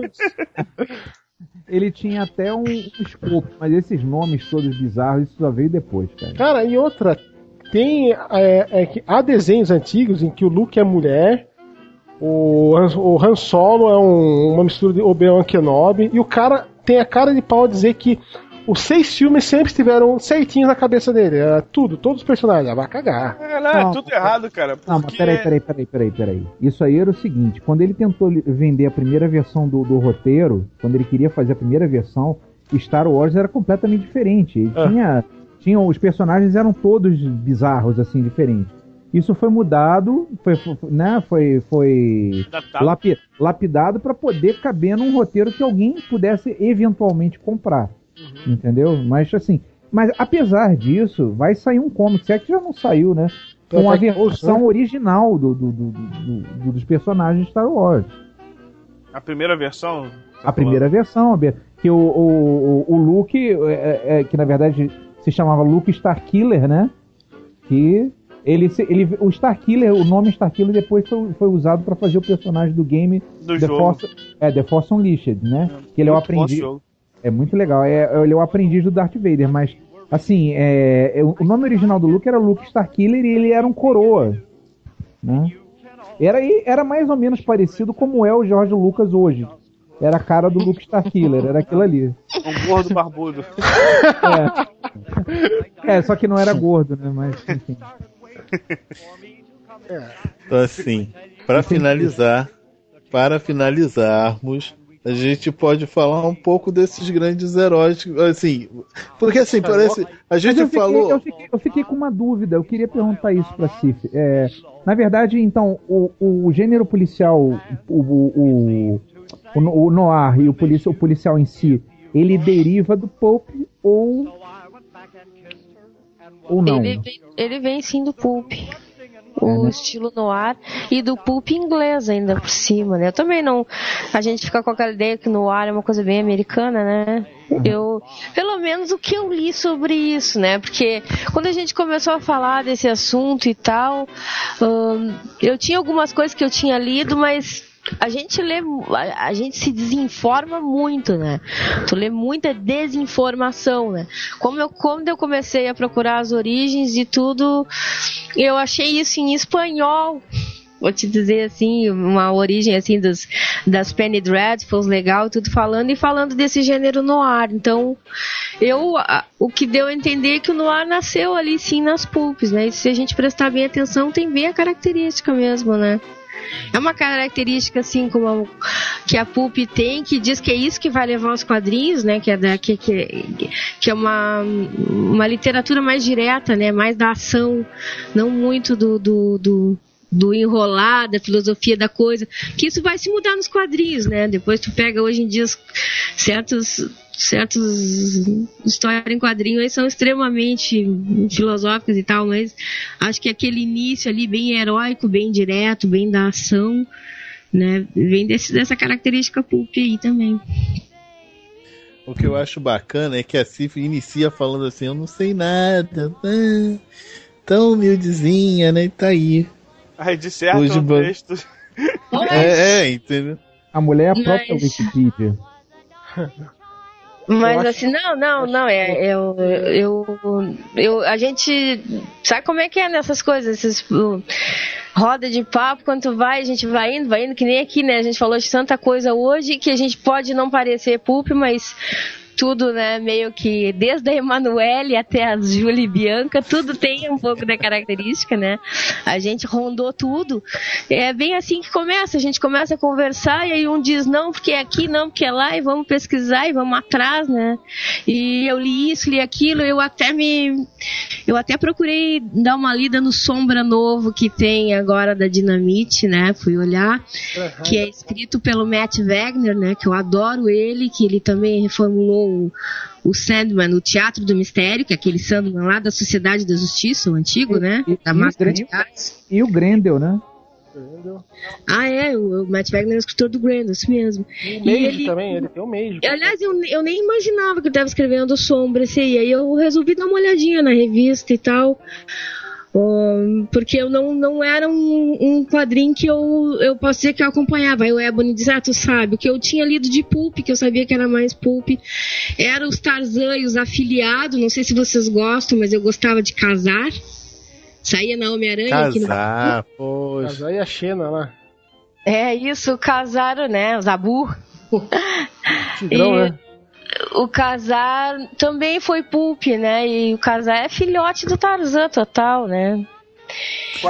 Ele tinha até um, escopo, mas esses nomes todos bizarros, isso só veio depois, cara. Cara, e outra, tem. É, é que há desenhos antigos em que o Luke é mulher, o o Han Solo é um- uma mistura de Obi-Wan Kenobi, e o cara tem a cara de pau a dizer que os seis filmes sempre estiveram certinhos na cabeça dele. Era tudo, todos os personagens. Ah, vai cagar. É, não, é tudo errado, cara. Não, mas porque- peraí, peraí, peraí, peraí, peraí. Isso aí era o seguinte, quando ele tentou vender a primeira versão do, do roteiro, quando ele queria fazer a primeira versão, Star Wars era completamente diferente. Ele Ah. tinha, tinha, os personagens eram todos bizarros, assim, diferentes. Isso foi mudado, foi, foi- né, foi, foi lapi- lapidado para poder caber num roteiro que alguém pudesse eventualmente comprar. Entendeu? Mas assim, mas apesar disso, vai sair um comic, se é que já não saiu, né? Com a Até que hoje, versão original do, do- do- do- do- dos personagens de Star Wars. A primeira versão. A primeira versão, que o, o, o- Luke, é, é, que na verdade se chamava Luke Starkiller, né? Que ele, ele, o Starkiller, o nome Starkiller depois foi, foi usado para fazer o personagem do game do The jogo. Force, é, The Force Unleashed, né? Que ele é o aprendiz. É muito legal. É, ele é o aprendiz do Darth Vader, mas assim, é, é, o nome original do Luke era Luke Starkiller e ele era um coroa, né? Era, era mais ou menos parecido como é o George Lucas hoje. Era a cara do Luke Starkiller, era aquilo ali. Um gordo barbudo. É, só que não era gordo, né? Mas enfim. Então, assim, para finalizar, para finalizarmos, a gente pode falar um pouco desses grandes heróis, assim, porque assim, parece, a gente eu fiquei, falou, eu, fiquei, eu fiquei com uma dúvida, eu queria perguntar isso pra Cif. É, na verdade, então, o, o gênero policial, o, o, o, o noir e o, policia, o policial em si, ele deriva do Pulp ou. Ou não? Ele, vem- ele vem sim do Pulp. O É, né? estilo noir e do pulp inglês ainda por cima, né? Eu também não. A gente fica com aquela ideia que noir é uma coisa bem americana, né? Eu, pelo menos o que eu li sobre isso, né? Porque quando a gente começou a falar desse assunto e tal, hum, eu tinha algumas coisas que eu tinha lido, mas a gente lê, a, a gente se desinforma muito, né? Tu lê muita desinformação, né? Como eu, quando eu comecei a procurar as origens de tudo, eu achei isso em espanhol. Vou te dizer assim, uma origem assim dos, das Penny Dreadfuls, legal, tudo falando e falando desse gênero noir. Então, eu o que deu a entender é que o noir nasceu ali sim nas pulps, né? E se a gente prestar bem atenção, tem bem a característica mesmo, né? É uma característica assim como que a Pulp tem, que diz que é isso que vai levar os quadrinhos, né? Que é, que, que, que é uma, uma literatura mais direta, né? Mais da ação, não muito do, do, do, do enrolar, da filosofia da coisa. Que isso vai se mudar nos quadrinhos, né? Depois tu pega hoje em dia os- certos certos histórias em quadrinho são extremamente filosóficas e tal, mas acho que aquele início ali bem heróico, bem direto, bem da ação, né? Vem desse, dessa característica pulp aí também. O que eu acho bacana é que a Cif inicia falando assim, eu não sei nada, ah, tão humildezinha, né? E tá aí. Aí disserta Hoje o texto. É, é, entendeu? A mulher é a própria Mas- Wikipedia. Mas assim, não, não, não, é, eu, eu, eu, a gente sabe como é que é nessas coisas, esses roda de papo, quando tu vai, a gente vai indo, vai indo, que nem aqui, né, a gente falou de tanta coisa hoje que a gente pode não parecer pulp, mas tudo, né, meio que desde a Emanuele até a Júlia e Bianca, tudo tem um pouco da característica, né, a gente rondou tudo, é bem assim que começa, a gente começa a conversar e aí um diz não porque é aqui, não porque é lá e vamos pesquisar e vamos atrás, né? E eu li isso, li aquilo, eu até me eu até procurei dar uma lida no Sombra Novo que tem agora da Dinamite, né? Fui olhar, que é escrito pelo Matt Wagner, né? Que eu adoro ele, que ele também reformulou o, o Sandman, o Teatro do Mistério, que é aquele Sandman lá da Sociedade da Justiça, o antigo, né? E- Da e- Máscara e- de Gás. E o Grendel, né? Ah, é, o, o Matt Wagner é o escritor do Grendel, isso mesmo. E o E Mage ele- também, ele tem o Mage. Aliás, eu, eu nem imaginava que eu estava escrevendo Sombra esse aí. Aí eu resolvi dar uma olhadinha na revista e tal. Um, porque eu não, não era um, um quadrinho que eu, eu posso dizer que eu acompanhava. Aí o Ebony diz, ah, tu sabe, o que eu tinha lido de Pulp, que eu sabia que era mais Pulp, era os Tarzan e os afiliados. Não sei se vocês gostam, mas eu gostava de casar. Saía na Homem-Aranha aqui no Casar, poxa. Mas aí a Xena lá. É isso, casaram, né? Os Abu. Tigrão, E- né? O Casar também foi Pulp, né? E o Casar é filhote do Tarzan total, né?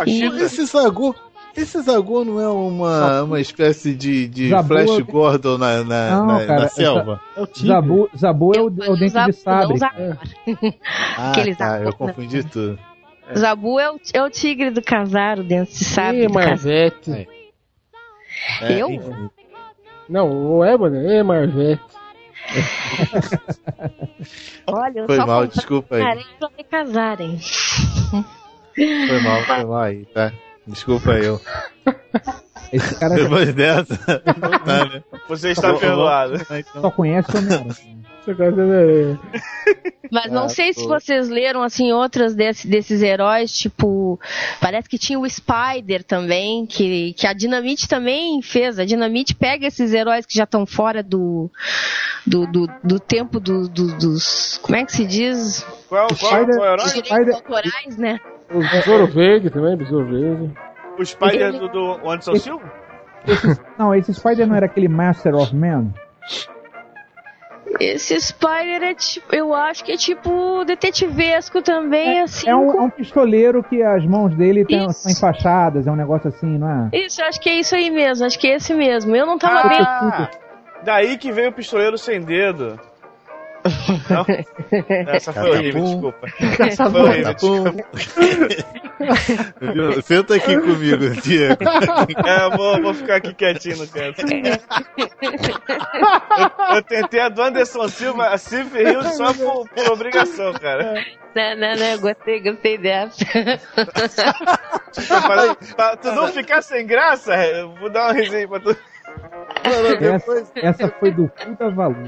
E-. Esse Zagu, esse Zagu não é uma, uma espécie de, de Zabu Flash é- Gordon na, na, Não, na- cara, na selva? É o Tigre. Zabu, Zabu é o, é o dente Zabu, de sabre. Zabu. Ah, Aquele tá, Zabu, eu né? confundi tudo. Zabu é o, é o tigre do Casar, o dente de sabre. Casar. Marvete. É, Eu? enfim. Não, o Ebony, ê, Marvete. Olha, eu Foi só mal, desculpa aí. pra me casarem. Foi mal, foi mal aí, tá? Desculpa eu. Esse cara Depois dessa, não tá, né? Você está perdoado. Ah, então. só conhece o Homem-Aranha. Você gosta de- Mas não Ah, sei se pô. vocês leram assim outras desse- desses heróis, tipo, parece que tinha o Spider também, que, que a Dinamite também fez. A Dinamite pega esses heróis que já estão fora do do, do, do tempo do- do- dos. Como é que se diz? Qual, qual, Spider- qual é o herói? Spider- autorais, né? O Besouro Verde também, Besouro Verde. O Spider do, do Anderson Silva? Não, esse Spider não era aquele Master of Man? Esse Spider é tipo, eu acho que é tipo detetivesco também, assim. É um, com- é um pistoleiro que as mãos dele Isso. são enfaixadas, é um negócio assim, não é? Isso, acho que é isso aí mesmo, acho que é esse mesmo. Eu não tava Ah, bem. daí que veio o pistoleiro sem dedo. Não? Essa foi horrível, desculpa. Foi horrível, desculpa. Viu? Senta aqui comigo, Diego. É, eu vou, vou ficar aqui quietinho no canto. Eu, eu tentei a do Anderson Silva, a Cif riu só por, por obrigação, cara. Não, não, não, gostei, gostei dessa. Pra, pra tu não ficar sem graça, eu vou dar uma risinha pra tu. Essa, essa foi do puta valor.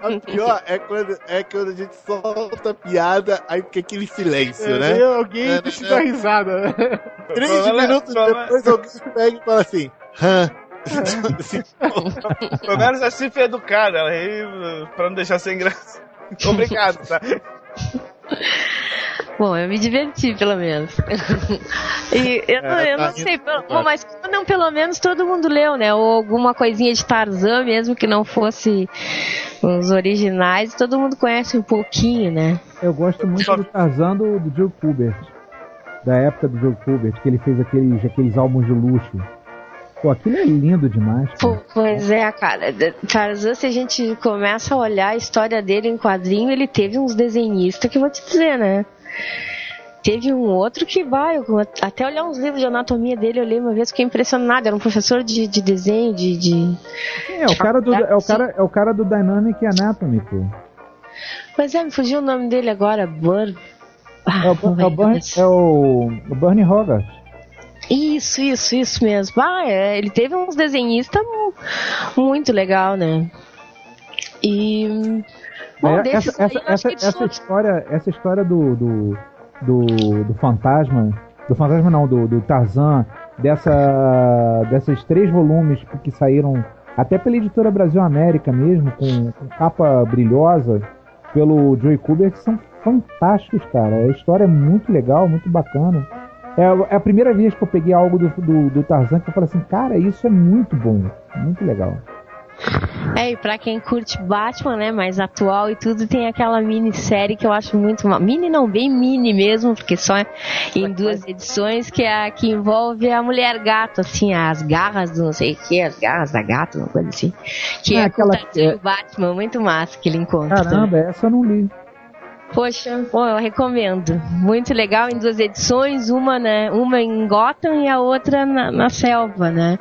A pior é quando, é quando a gente solta a piada, aí fica aquele silêncio, É, né? alguém É, deixa né? dar risada. né? Três menos- minutos depois alguém pega e fala assim, hã? Pelo menos a Cif é educada, ela riu pra não deixar sem graça. Obrigado, tá? Bom, eu me diverti, pelo menos. e eu, não- É, eu tá não sei, rindo. pelo- bom, mas não, pelo menos todo mundo leu, né? Ou alguma coisinha de Tarzan, mesmo que não fosse os originais, todo mundo conhece um pouquinho, né? Eu gosto muito do Tarzan do, do Joe Kubert. Da época do Joe Kubert, que ele fez aqueles, aqueles álbuns de luxo. Pô, aquilo é lindo demais. Pô, pois é, cara. Tarzan, se a gente começa a olhar a história dele em quadrinho, ele teve uns desenhistas que eu vou te dizer, né? Teve um outro que vai, eu- até olhar uns livros de anatomia dele, eu olhei uma vez, fiquei impressionado. Era um professor de, de desenho, de, de. É, o cara do, é, o cara, é o cara do Dynamic Anatomy, pô. Pois é, me fugiu o nome dele agora. Ah, É o, é o, Burn, é o, o Bernie Hogarth. Isso, isso, isso mesmo. Ah, é, ele teve uns desenhistas muito legal, né? E. Bom, É, essa, essa, aí, essa, história, essa história do, do, do, do fantasma, do fantasma não, do, do Tarzan, dessa, desses três volumes que saíram até pela editora Brasil América mesmo, com, com capa brilhosa, pelo Joey Kubert, são fantásticos, cara. A história é muito legal, muito bacana. É, a- é a primeira vez que eu peguei algo do, do, do Tarzan que eu falei assim, cara, isso é muito bom, muito legal. É, e pra quem curte Batman, né, mais atual e tudo, tem aquela minissérie que eu acho muito. ma- Mini não, bem mini mesmo, porque só em duas edições, que é a que envolve a mulher gato, assim, as garras do não sei o que, as garras da gata, uma coisa assim. Que É é, aquela que Batman, muito massa que ele encontra. também. Caramba, essa eu não li. Poxa, bom, eu recomendo. Muito legal em duas edições, uma, né, uma em Gotham e a outra na, na selva, né?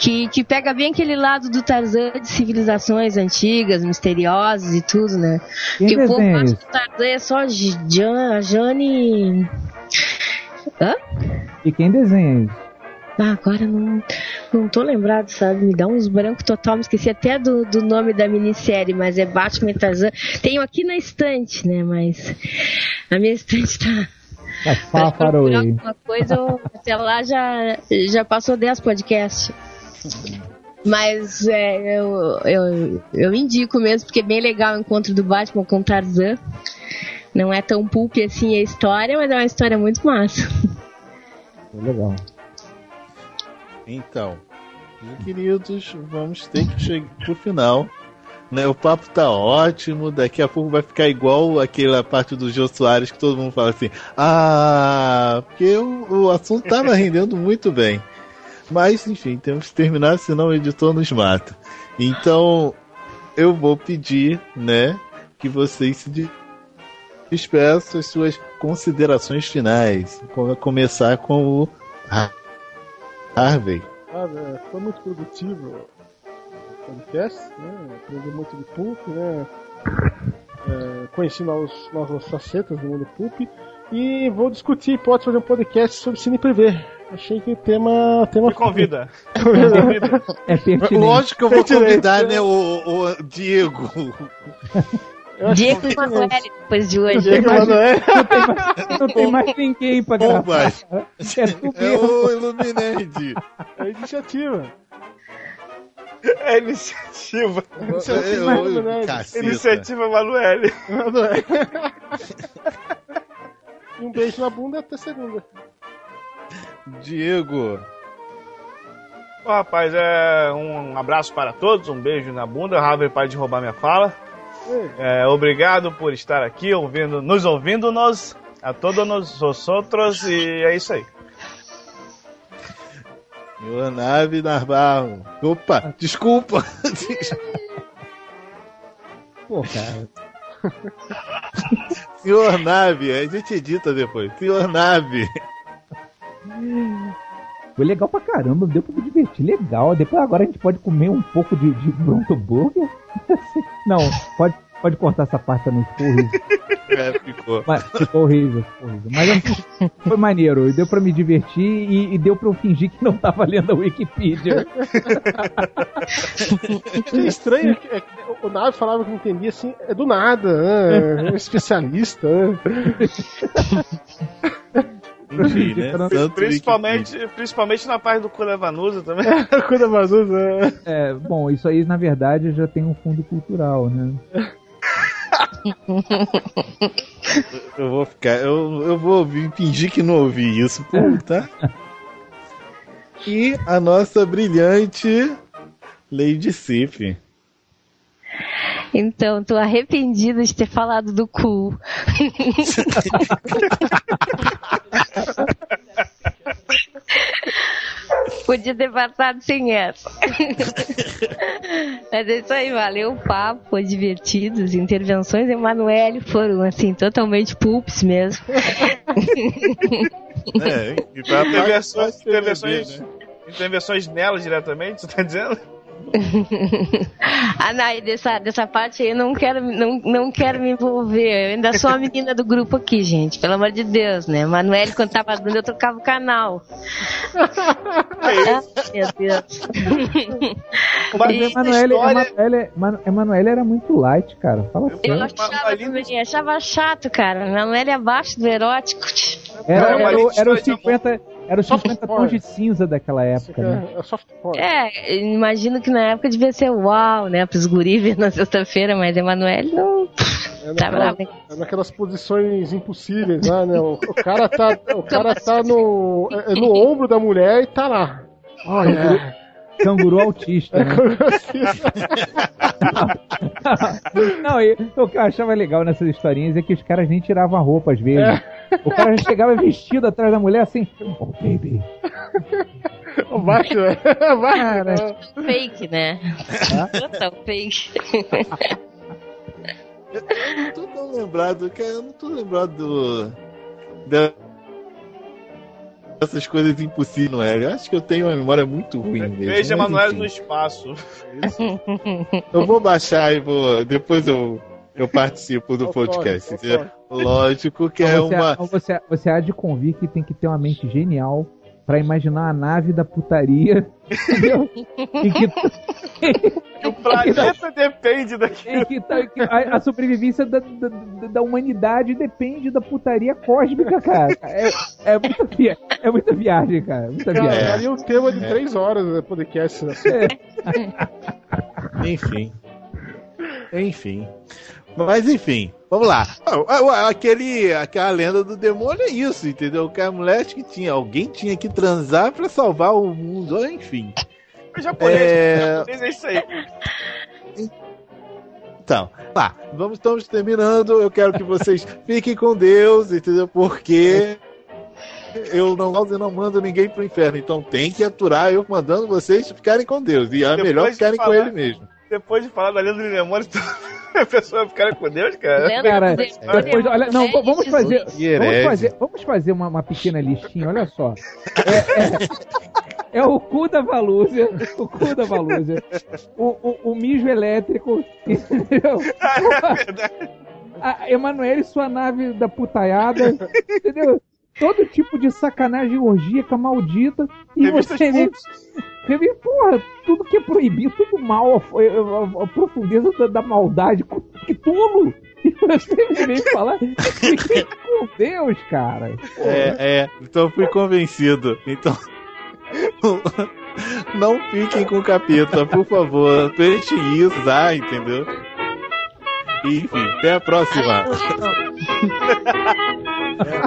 Que, que pega bem aquele lado do Tarzan de civilizações antigas, misteriosas e tudo, né? Porque o povo acha que o Tarzan é só Jan, a Jane. Hã? E quem desenha isso? Ah, agora não, não tô lembrado, sabe? Me dá uns brancos total, me esqueci até do, do nome da minissérie, mas é Batman e Tarzan. Tenho aqui na estante, né? Mas a minha estante tá. É Pra Fá procurar Faroe. alguma coisa, eu- até lá já, já passou 10 podcasts. Mas é, eu, eu, eu indico mesmo, porque é bem legal o encontro do Batman com o Tarzan. Não é tão pulp assim a história, mas é uma história muito massa. Legal. Então, meus queridos, vamos ter que chegar pro final. Né, o papo tá ótimo, daqui a pouco vai ficar igual aquela parte do Jô Soares que todo mundo fala assim: Ah, porque o, o assunto tava rendendo muito bem. Mas, enfim, temos que terminar, senão o editor nos mata. Então, eu vou pedir, né, que vocês se de- despeçam as suas considerações finais. Vou começar com o Har- Harvey. Cara, foi muito produtivo o podcast, né? Aprendi muito de Pulp, né? É, conheci novos, novas facetas do mundo Pulp. E vou discutir, pode fazer um podcast sobre Cine Privé. Achei que o tema. tema Me convida. É pertinente. Lógico que eu vou convidar, né? né, o, o Diego. Eu Diego que Emanuele, pertinente. depois de hoje. Diego Emanuele. Não tem mais ninguém pra Bom, gravar. mas É é o Iluminerd. É iniciativa. É iniciativa. É o né? caceta. Iniciativa Manuele. Emanuele. E um beijo na bunda até segunda. Diego. Bom, rapaz, é um abraço para todos, um beijo na bunda. Harvey para de roubar minha fala. É, obrigado por estar aqui ouvindo, nos ouvindo, nos a todos nós outros e é isso aí. Nave Narval. Opa, desculpa. Pô, cara. Senhor Nave, a gente edita depois. Senhor Nave. Foi legal pra caramba, deu pra me divertir. Legal. Depois agora a gente pode comer um pouco de, de Bronto Burger. Não, pode, pode cortar essa parte também, ficou horrível. É, ficou. Mas, ficou horrível, ficou horrível. Mas assim, foi maneiro, deu pra me divertir e, e deu pra eu fingir que não tava lendo a Wikipedia. O que é estranho é que, é o Nave falava que não entendia assim, é do nada, né? É um especialista, né? Enfim, né? Santo Principalmente, principalmente na parte do Kulevanusa também. Coisa maluca, né? É, bom, isso aí na verdade já tem um fundo cultural, né? Eu vou ficar. Eu, eu vou ouvir, fingir que não ouvi isso, pô, tá? E a nossa brilhante Lady Sif. Então, tô arrependida de ter falado do cu. Podia ter passado sem essa. Mas é isso aí, valeu o papo, foi divertido. As intervenções de Emanuele foram, assim, totalmente pulps mesmo. É, e pra Intervenções, intervenções, né? intervenções nela diretamente, você tá dizendo? ah, não, dessa, dessa parte aí eu não quero, não, não quero me envolver. Eu ainda sou a menina do grupo aqui, gente. Pelo amor de Deus, né? Manuel, quando tava dando, eu trocava o canal. ah, meu Deus. Mas Emanuele, Emanuele, Emanuele era muito light, cara. Fala eu achava, também, achava chato, cara. Emanuele abaixo do erótico. Era, era, era, era os 50. Era os 50 tons de cinza daquela época, né? É, é, imagino que na época devia ser uau, né? Pros guris na sexta-feira, mas Emanuel não. É tá naquela, é naquelas posições impossíveis lá, né? O, o cara tá, o cara tá no, é, no ombro da mulher e tá lá. Olha. Canguru autista. Né? Não, eu, o que eu achava legal nessas historinhas é que os caras nem tiravam a roupa às vezes. É. O cara já chegava vestido atrás da mulher assim, oh baby. O macho, é. Cara. Fake, né? Total fake. Eu não tô tão lembrado, cara. Eu não tô lembrado do. Da essas coisas impossíveis, não é? Eu acho que eu tenho uma memória muito ruim mesmo. Veja Manuel no espaço. eu vou baixar e vou. Depois eu, eu participo do podcast. Lógico que é você, uma. Você, você há de convir que tem que ter uma mente genial para imaginar a nave da putaria. Entendeu? e que, o planeta depende daquilo. Que, tá, que a, a, sobrevivência da, da, da, humanidade depende da putaria cósmica, cara. É, é, muita, via, é muita viagem, cara. Muita cara, viagem. Ali é um tema de é. três horas do podcast. Assim. É. Enfim. Enfim. Mas enfim, vamos lá. Aquele, aquela lenda do demônio é isso, entendeu? Que a mulher que tinha, alguém tinha que transar para salvar o mundo, enfim. O japonês, é... japonês é isso aí. Então, tá, vamos, estamos terminando. Eu quero que vocês fiquem com Deus, entendeu? Porque eu não, eu não mando ninguém pro inferno. Então tem que aturar eu mandando vocês ficarem com Deus. E é Depois melhor ficarem falar... com Ele mesmo. Depois de falar da lenda de memória, a pessoa ficar com Deus, cara. Cara, depois, olha, não, vamos fazer, vamos fazer, vamos fazer uma, uma pequena listinha, olha só. É, é, é o cu da Valúzia, o cu da Valúzia, o, o, o mijo elétrico, entendeu? Ah, é verdade. A Emanuele, sua nave da putaiada, entendeu? Todo tipo de sacanagem orgíaca maldita. E você escreve, porra, tudo que é proibido, tudo mal, a, a, a profundeza da, da, maldade, que tolo! E você vem falar, com Deus, cara. É, é, então fui convencido. Então. Não fiquem com o capeta, por favor. Deixem isso, ah, entendeu? Enfim, até a próxima.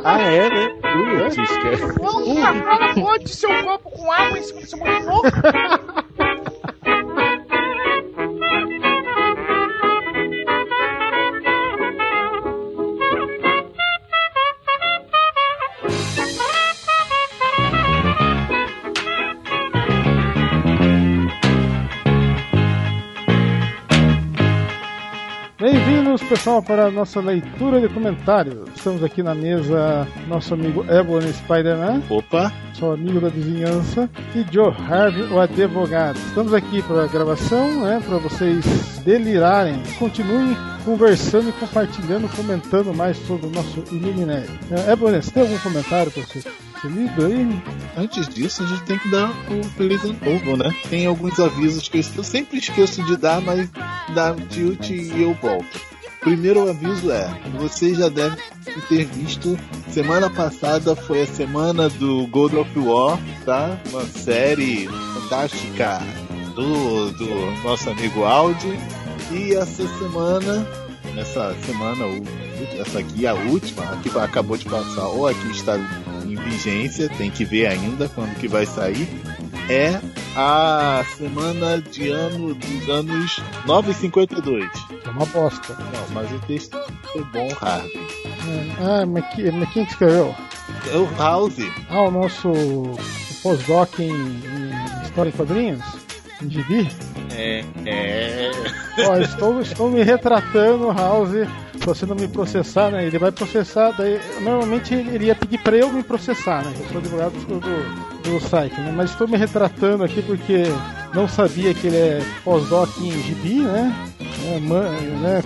ah, é, né? Putz, cara. Não, agora pode seu copo com água em cima do seu pessoal, para a nossa leitura de comentários. Estamos aqui na mesa, nosso amigo Ebony Spider-Man. Opa! Sou amigo da vizinhança. E Joe Harvey, o advogado. Estamos aqui para a gravação, né, para vocês delirarem. Continuem conversando e compartilhando, comentando mais sobre o nosso Illuminati. Ebony, você tem algum comentário para você? lido aí? Antes disso, a gente tem que dar o feliz ano novo, né? Tem alguns avisos que eu sempre esqueço de dar, mas dá tilt e eu volto. Primeiro aviso é, você já deve ter visto, semana passada foi a semana do God of War, tá? Uma série fantástica do, do nosso amigo Audi. E essa semana, essa semana, essa aqui, a última, a que acabou de passar, ou aqui está em vigência, tem que ver ainda quando que vai sair, é a semana de ano dos anos 952. É uma bosta. Não, mas o texto foi bom, Harvey. Ah, mas, que, mas quem escreveu? É o House. Ah, o nosso pós-doc em, em História em Quadrinhos? Em gibi? É, é. Ó, estou, estou me retratando, House se você não me processar, né? Ele vai processar, daí normalmente ele ia pedir pra eu me processar, né? Eu sou advogado do, do site, né? Mas estou me retratando aqui porque não sabia que ele é pós-doc em gibi, né? É, man, né?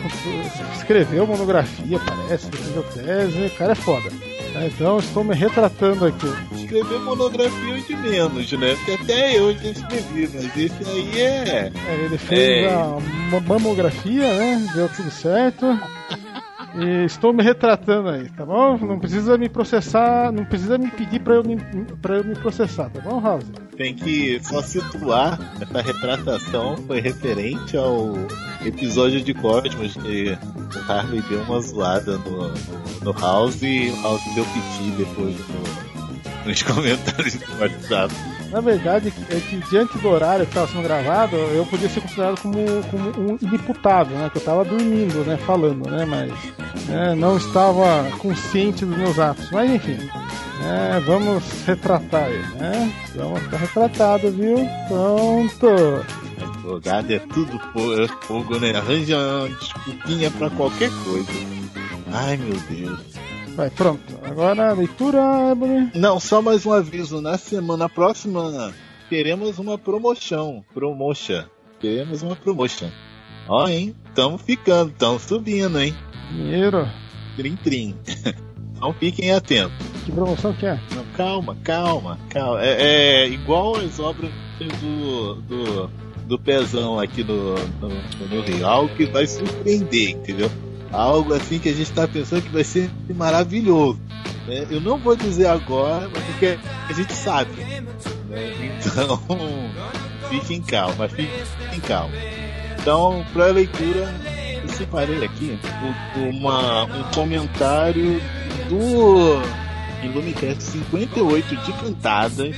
Escreveu monografia, parece, defendeu tese, o cara é foda. Então estou me retratando aqui. Escrever monografia de menos, né? Porque até eu já escrevi, mas esse aí é. é ele fez é... a mamografia, né? Deu tudo certo. E estou me retratando aí, tá bom? Não precisa me processar, não precisa me pedir para eu me, pra eu me processar, tá bom, House? Tem que só situar essa retratação foi referente ao episódio de Cosmos que o Harley deu uma zoada no, no, House e o House deu piti depois no, nos comentários do WhatsApp. Na verdade, é que diante do horário que estava sendo gravado, eu podia ser considerado como, como um inimputável, né? Que eu estava dormindo, né? Falando, né? Mas né, não estava consciente dos meus atos. Mas enfim, né, vamos retratar ele, né? Vamos ficar retratado, viu? Pronto. Advogado é tudo é fogo, né? Arranja uma desculpinha pra qualquer coisa. Ai, meu Deus. Vai, pronto. Agora a leitura, Ebony. Não, só mais um aviso. Na semana próxima teremos uma promoção. Promotion. Teremos uma promotion. Ó, hein? Tamo ficando, tamo subindo, hein? Dinheiro. Trim, trim. Então fiquem atentos. Que promoção que é? Não, calma, calma, calma. É, é igual as obras do, do, do pezão aqui no, no, no Rio. Algo que vai surpreender, entendeu? Algo assim que a gente está pensando que vai ser maravilhoso. Né? Eu não vou dizer agora, porque a gente sabe. Né? Então, fiquem calma, fiquem calma. Então, para a leitura, eu separei aqui uma, um comentário do Illumicast 58 de cantadas.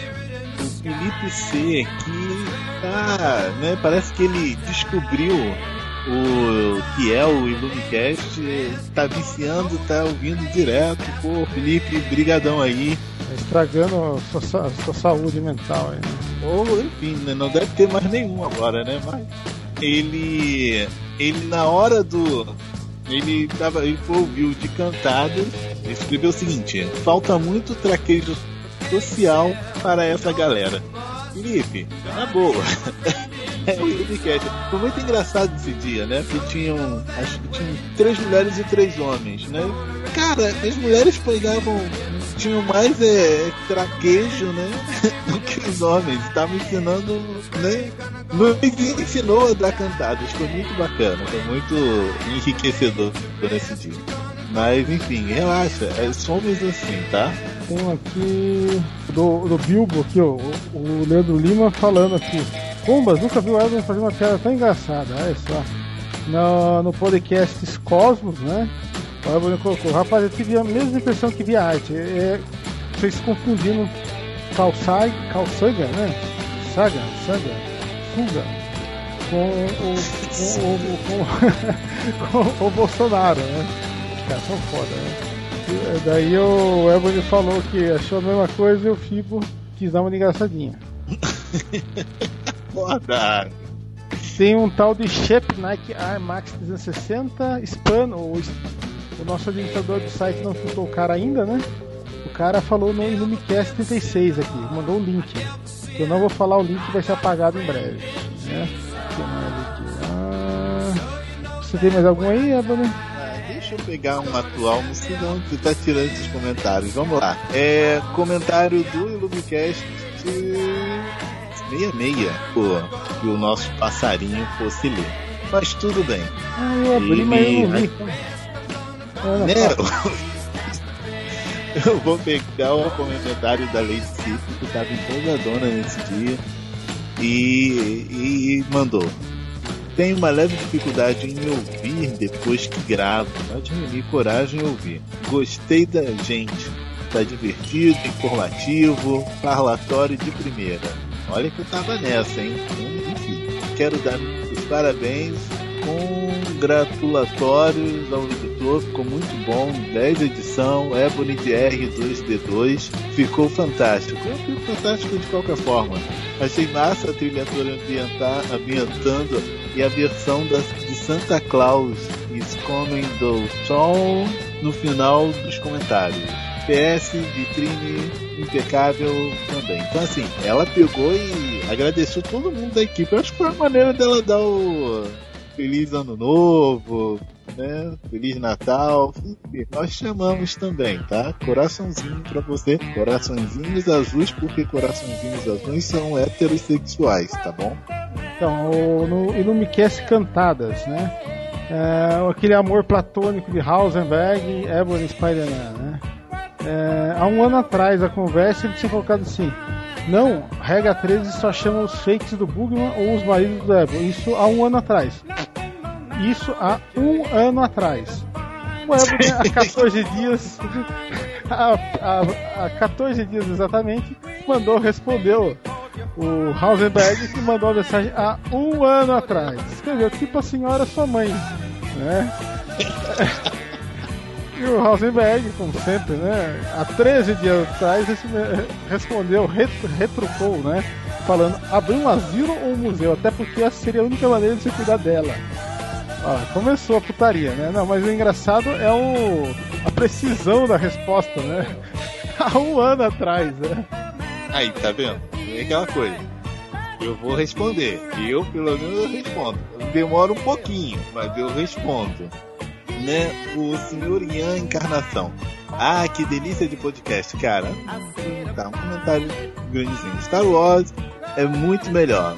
O Felipe C, que tá, né, parece que ele descobriu o que é o Illumicast, tá viciando, tá ouvindo direto. Pô, Felipe, brigadão aí. Tá estragando a sua, a sua saúde mental aí, né? Ou, enfim, né, não deve ter mais nenhum agora, né? Mas ele, ele na hora do, ele tava, ele ouviu de cantada, escreveu o seguinte: falta muito traquejo social para essa galera. Felipe, na boa. é o Unicast. Foi muito engraçado esse dia, né? Porque tinham. Acho que tinham três mulheres e três homens, né? Cara, as mulheres pegavam. Tinham mais é, traquejo, né? do que os homens. Estavam ensinando, né? Nos ensinou a dar cantadas. Foi muito bacana, foi muito enriquecedor nesse dia. Mas enfim, relaxa, é, somos assim, tá? Tem um aqui do, do Bilbo aqui, ó, o Leandro Lima falando aqui. Pumbas, nunca viu o Elton fazer uma piada tão engraçada, olha só. No, no podcast Cosmos, né? O Elton colocou, rapaz, eu tive a mesma impressão que via arte. É, é vocês confundindo calçai, calçanga, né? Saga, saga, fuga com o, com, o, com, com o Bolsonaro, né? Os caras são foda, né? E daí o Ebony falou que achou a mesma coisa e o Fibo quis dar uma engraçadinha. Foda! Tem um tal de Shep Nike Air Max 360 Span, o, o nosso administrador do site não chutou o cara ainda, né? O cara falou no Ilumicast 36 aqui, mandou o link. Eu não vou falar o link, vai ser apagado em breve. Né? Ah, você tem mais algum aí, Ebony? Deixa eu pegar um atual, não sei de onde você tá tirando esses comentários. Vamos lá. É comentário do Illumicast 66, pô, que o nosso passarinho fosse ler. Mas tudo bem. Ah, eu abri, mas eu não vi. Né? eu vou pegar o comentário da Lady Cif, que estava empolgadona nesse dia, e, e mandou. Tenho uma leve dificuldade em me ouvir depois que gravo, mas reuni coragem em ouvir. Gostei da gente. Tá divertido, informativo, parlatório de primeira. Olha que eu tava nessa, hein? Enfim, quero dar os parabéns, congratulatórios ao editor, ficou muito bom, 10 edição, Ebony de R2D2, ficou fantástico. Eu fico fantástico de qualquer forma. Achei massa a trilha ambientar, ambientando e a versão da, de Santa Claus is Coming do Tom no final dos comentários. PS, vitrine impecável, também. Então, assim, ela pegou e agradeceu todo mundo da equipe. Eu acho que foi a maneira dela dar o Feliz Ano Novo, né? Feliz Natal. Nós chamamos também, tá? Coraçãozinho pra você. Coraçõezinhos azuis, porque coraçõezinhos azuis são heterossexuais, tá bom? Então, no Ilumicast Cantadas, né? É, aquele amor platônico de Heisenberg e Ebony Spider-Man, né? É, há um ano atrás, a conversa ele tinha colocado assim: Não, regra 13 só chama os fakes do Bugman ou os maridos do Ebony. Isso há um ano atrás. Isso há um ano atrás. O Ebony, há 14 dias, há, há, há 14 dias exatamente, mandou, respondeu o Hausenberg que mandou uma mensagem há um ano atrás. Escreveu tipo a senhora sua mãe, né? E o Hausenberg, como sempre, né? Há 13 dias atrás respondeu, ret- retrucou, né? Falando, abrir um asilo ou um museu, até porque essa seria a única maneira de você cuidar dela. Começou a putaria, né? Não, mas o engraçado é o a precisão da resposta, né? Há um ano atrás, né? Aí, tá vendo? É aquela coisa. Eu vou responder. Eu, pelo menos, eu respondo. Demora um pouquinho, mas eu respondo. Né? O senhor Ian Encarnação. Ah, que delícia de podcast, cara. Tá, um comentário grandezinho. Star Wars é muito melhor.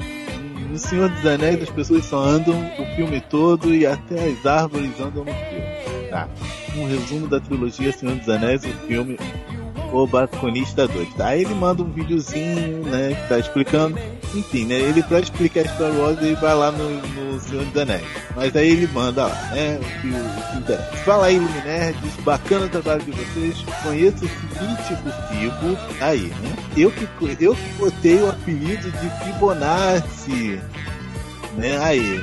No Senhor dos Anéis as pessoas só andam o filme todo e até as árvores andam no filme. Tá. Um resumo da trilogia Senhor dos Anéis, o filme O Balconista 2. Aí ele manda um videozinho, né, que tá explicando. Enfim, né, ele pra explicar Star Wars ele vai lá no, no Senhor dos Anéis. Mas aí ele manda lá, né, o que o que interessa. Fala aí, Luminerds, bacana o trabalho de vocês. Conheço o seguinte por Fibo. Aí, né? Eu que, eu que botei o apelido de Fibonacci. Né, aí.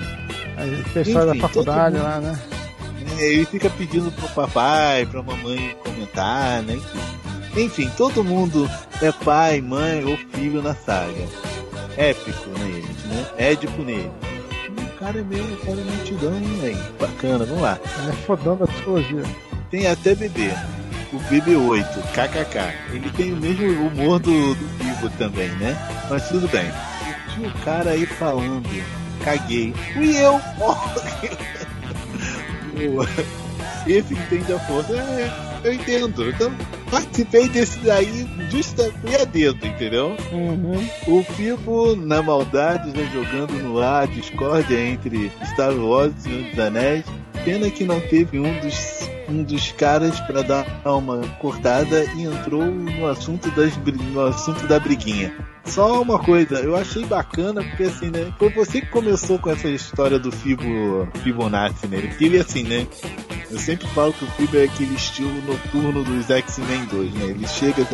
Aí, o pessoal Enfim, da faculdade lá, né? É, ele fica pedindo pro papai, pra mamãe comentar, né? Enfim. Enfim, todo mundo é pai, mãe ou filho na saga. Épico neles, né? Édipo nele. O cara é meio, o cara é multidão, hein, velho? Bacana, vamos lá. Ele é fodão da psicologia. Tem até bebê. O BB8, KKK. Ele tem o mesmo humor do, do Vivo também, né? Mas tudo bem. Tinha o cara aí falando. Caguei. Fui eu! Boa. Esse entende a força. É, eu entendo. Então, participei desse daí justa fui a dedo, entendeu? Uhum. O Fibo, na maldade, já jogando no ar a discórdia entre Star Wars e Senhor dos Anéis. Pena que não teve um dos, um dos caras pra dar uma cortada e entrou no assunto, das, no assunto da briguinha. Só uma coisa, eu achei bacana porque assim, né? Foi você que começou com essa história do Fibo, Fibonacci, né? Porque ele assim, né? Eu sempre falo que o Fibo é aquele estilo noturno dos X-Men 2, né? Ele chega e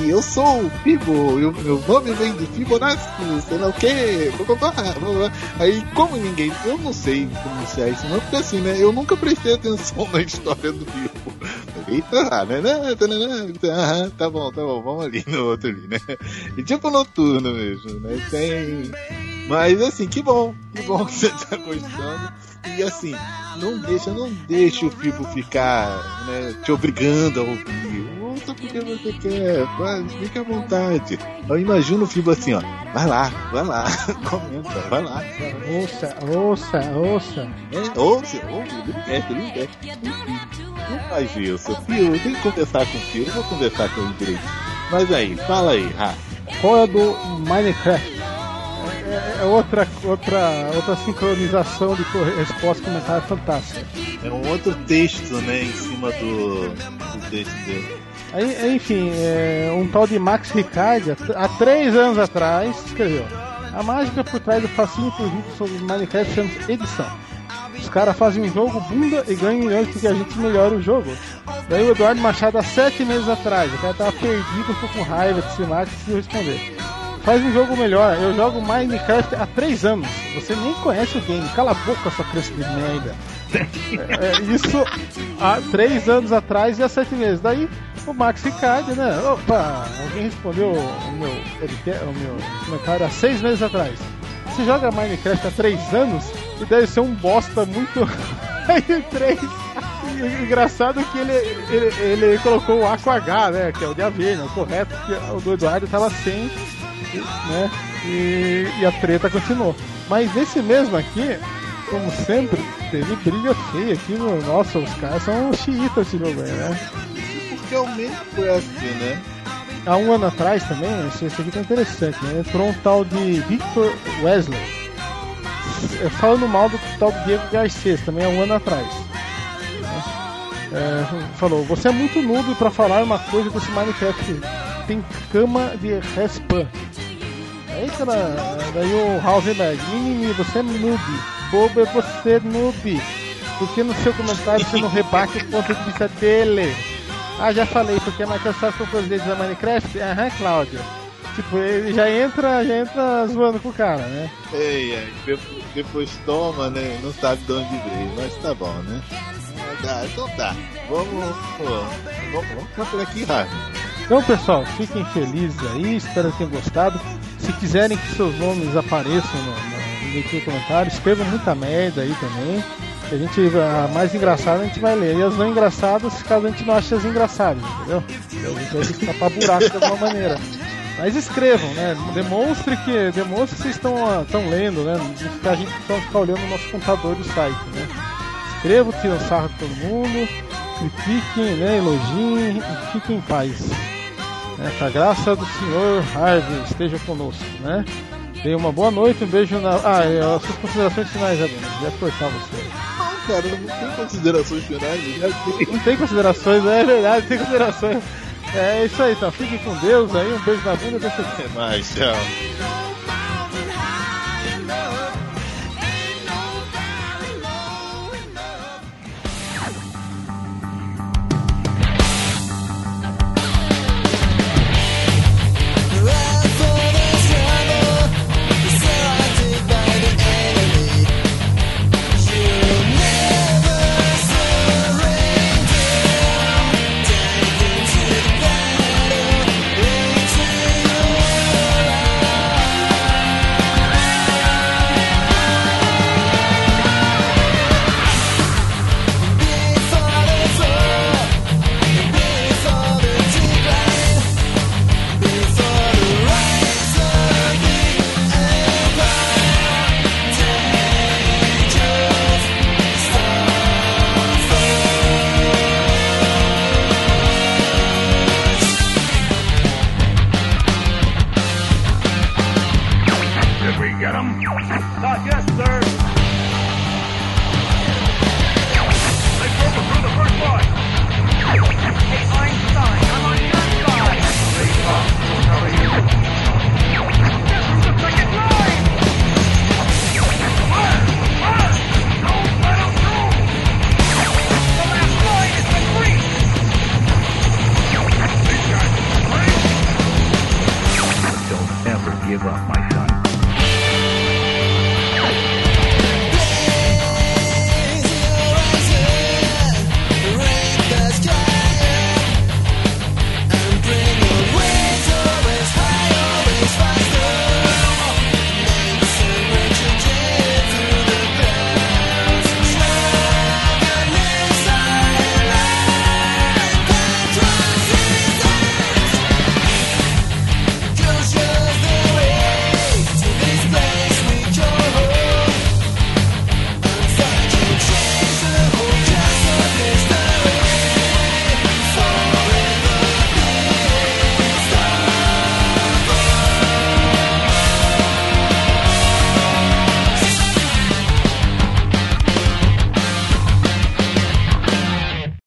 "Ih, eu sou o Fibo, eu- meu nome vem de Fibonacci, sei lá o que, Aí, como ninguém, eu não sei pronunciar isso não, porque assim, né? Eu nunca prestei atenção na história do Fibo. Eita, né, né, tá, né, né, aham, tá bom, tá bom, vamos ali no outro ali, né? E tipo noturno mesmo, né? Tem. Mas assim, que bom, que bom que você tá gostando. E assim, não deixa, não deixa o Fibo ficar, né, te obrigando a ouvir. Ouça porque você quer, vai, fica à vontade. Eu imagino o Fibo assim, ó, vai lá, vai lá, comenta, vai lá. Ouça, ouça, ouça. É, ouça, ouve, não investe, não. Enfim, Não faz isso, Fio, tenho que conversar com o Fio, eu vou conversar com ele direito. Mas aí, fala aí, Rafa. Qual é do Minecraft? É, é- outra, outra, outra sincronização de resposta e comentário fantástica. É um outro texto, né, em cima do, do texto dele. Aí, enfim, é, um tal de Max Ricardi, há três anos atrás, escreveu: A mágica por trás do fascínio por vídeo sobre Minecraft chama edição. Os caras fazem um jogo bunda e ganham milhões porque a gente melhora o jogo. Daí o Eduardo Machado, há sete meses atrás, o cara tava perdido, ficou com raiva desse Max e responder. Faz um jogo melhor, eu jogo Minecraft há três anos. Você nem conhece o game, cala a boca, sua criança de merda. É, é, isso há três anos atrás e há sete meses. Daí o Max Ricardo, né? Opa, alguém respondeu o meu, o meu comentário há seis meses atrás. Você joga Minecraft há três anos e deve ser um bosta muito. Aí três. Engraçado é que ele, ele, ele colocou o A com H, né? Que é o de aveia, o correto, que o do Eduardo tava sem, né? E, e a treta continuou. Mas nesse mesmo aqui, como sempre, teve briga feia aqui no. Nossa, os caras são xiitas esse jogo aí, né? Porque é o mesmo foi assim, né? Há um ano atrás também, esse, esse aqui tá interessante, né? Entrou um tal de Victor Wesley. É, falando mal do tal do Diego Garcês, também há um ano atrás. É, falou, você é muito noob pra falar uma coisa desse Minecraft. Tem cama de respawn. Eita, daí o Hausenberg, mimimi, você é noob. Bobo é você noob. Porque no seu comentário você não rebate o ponto de vista dele. Ah, já falei, porque a Microsoft comprou os da Minecraft? Aham, Cláudio. Tipo, ele já entra, já entra zoando com o cara, né? Ei, ei, depois, depois toma, né? Não sabe de onde veio, mas tá bom, né? Tá, então tá. Vamos, vamos, vamos cantar aqui, Rafa. Então, pessoal, fiquem felizes aí, espero que tenham gostado. Se quiserem que seus nomes apareçam no, no, no comentário, escrevam muita merda aí também. A gente, a mais engraçada a gente vai ler. E as não engraçadas, caso a gente não ache as engraçadas, entendeu? A gente vai ter tapar buraco de alguma maneira. Mas escrevam, né? Demonstre que, demonstre que vocês estão, estão lendo, né? Não a gente não ficar olhando o nosso computador do site, né? Escrevam, tiram sarro de todo mundo, critiquem, né? Elogiem e fiquem em paz. Né? Que a graça do Senhor Harvey esteja conosco, né? Tenha uma boa noite, um beijo na. Ah, e as suas considerações finais, Abel. Já cortar você. Não, cara, não tem considerações finais, já tem. Não tem considerações, é verdade, tem considerações. É isso aí, então. Fiquem com Deus aí, um beijo na bunda e Até mais, tchau.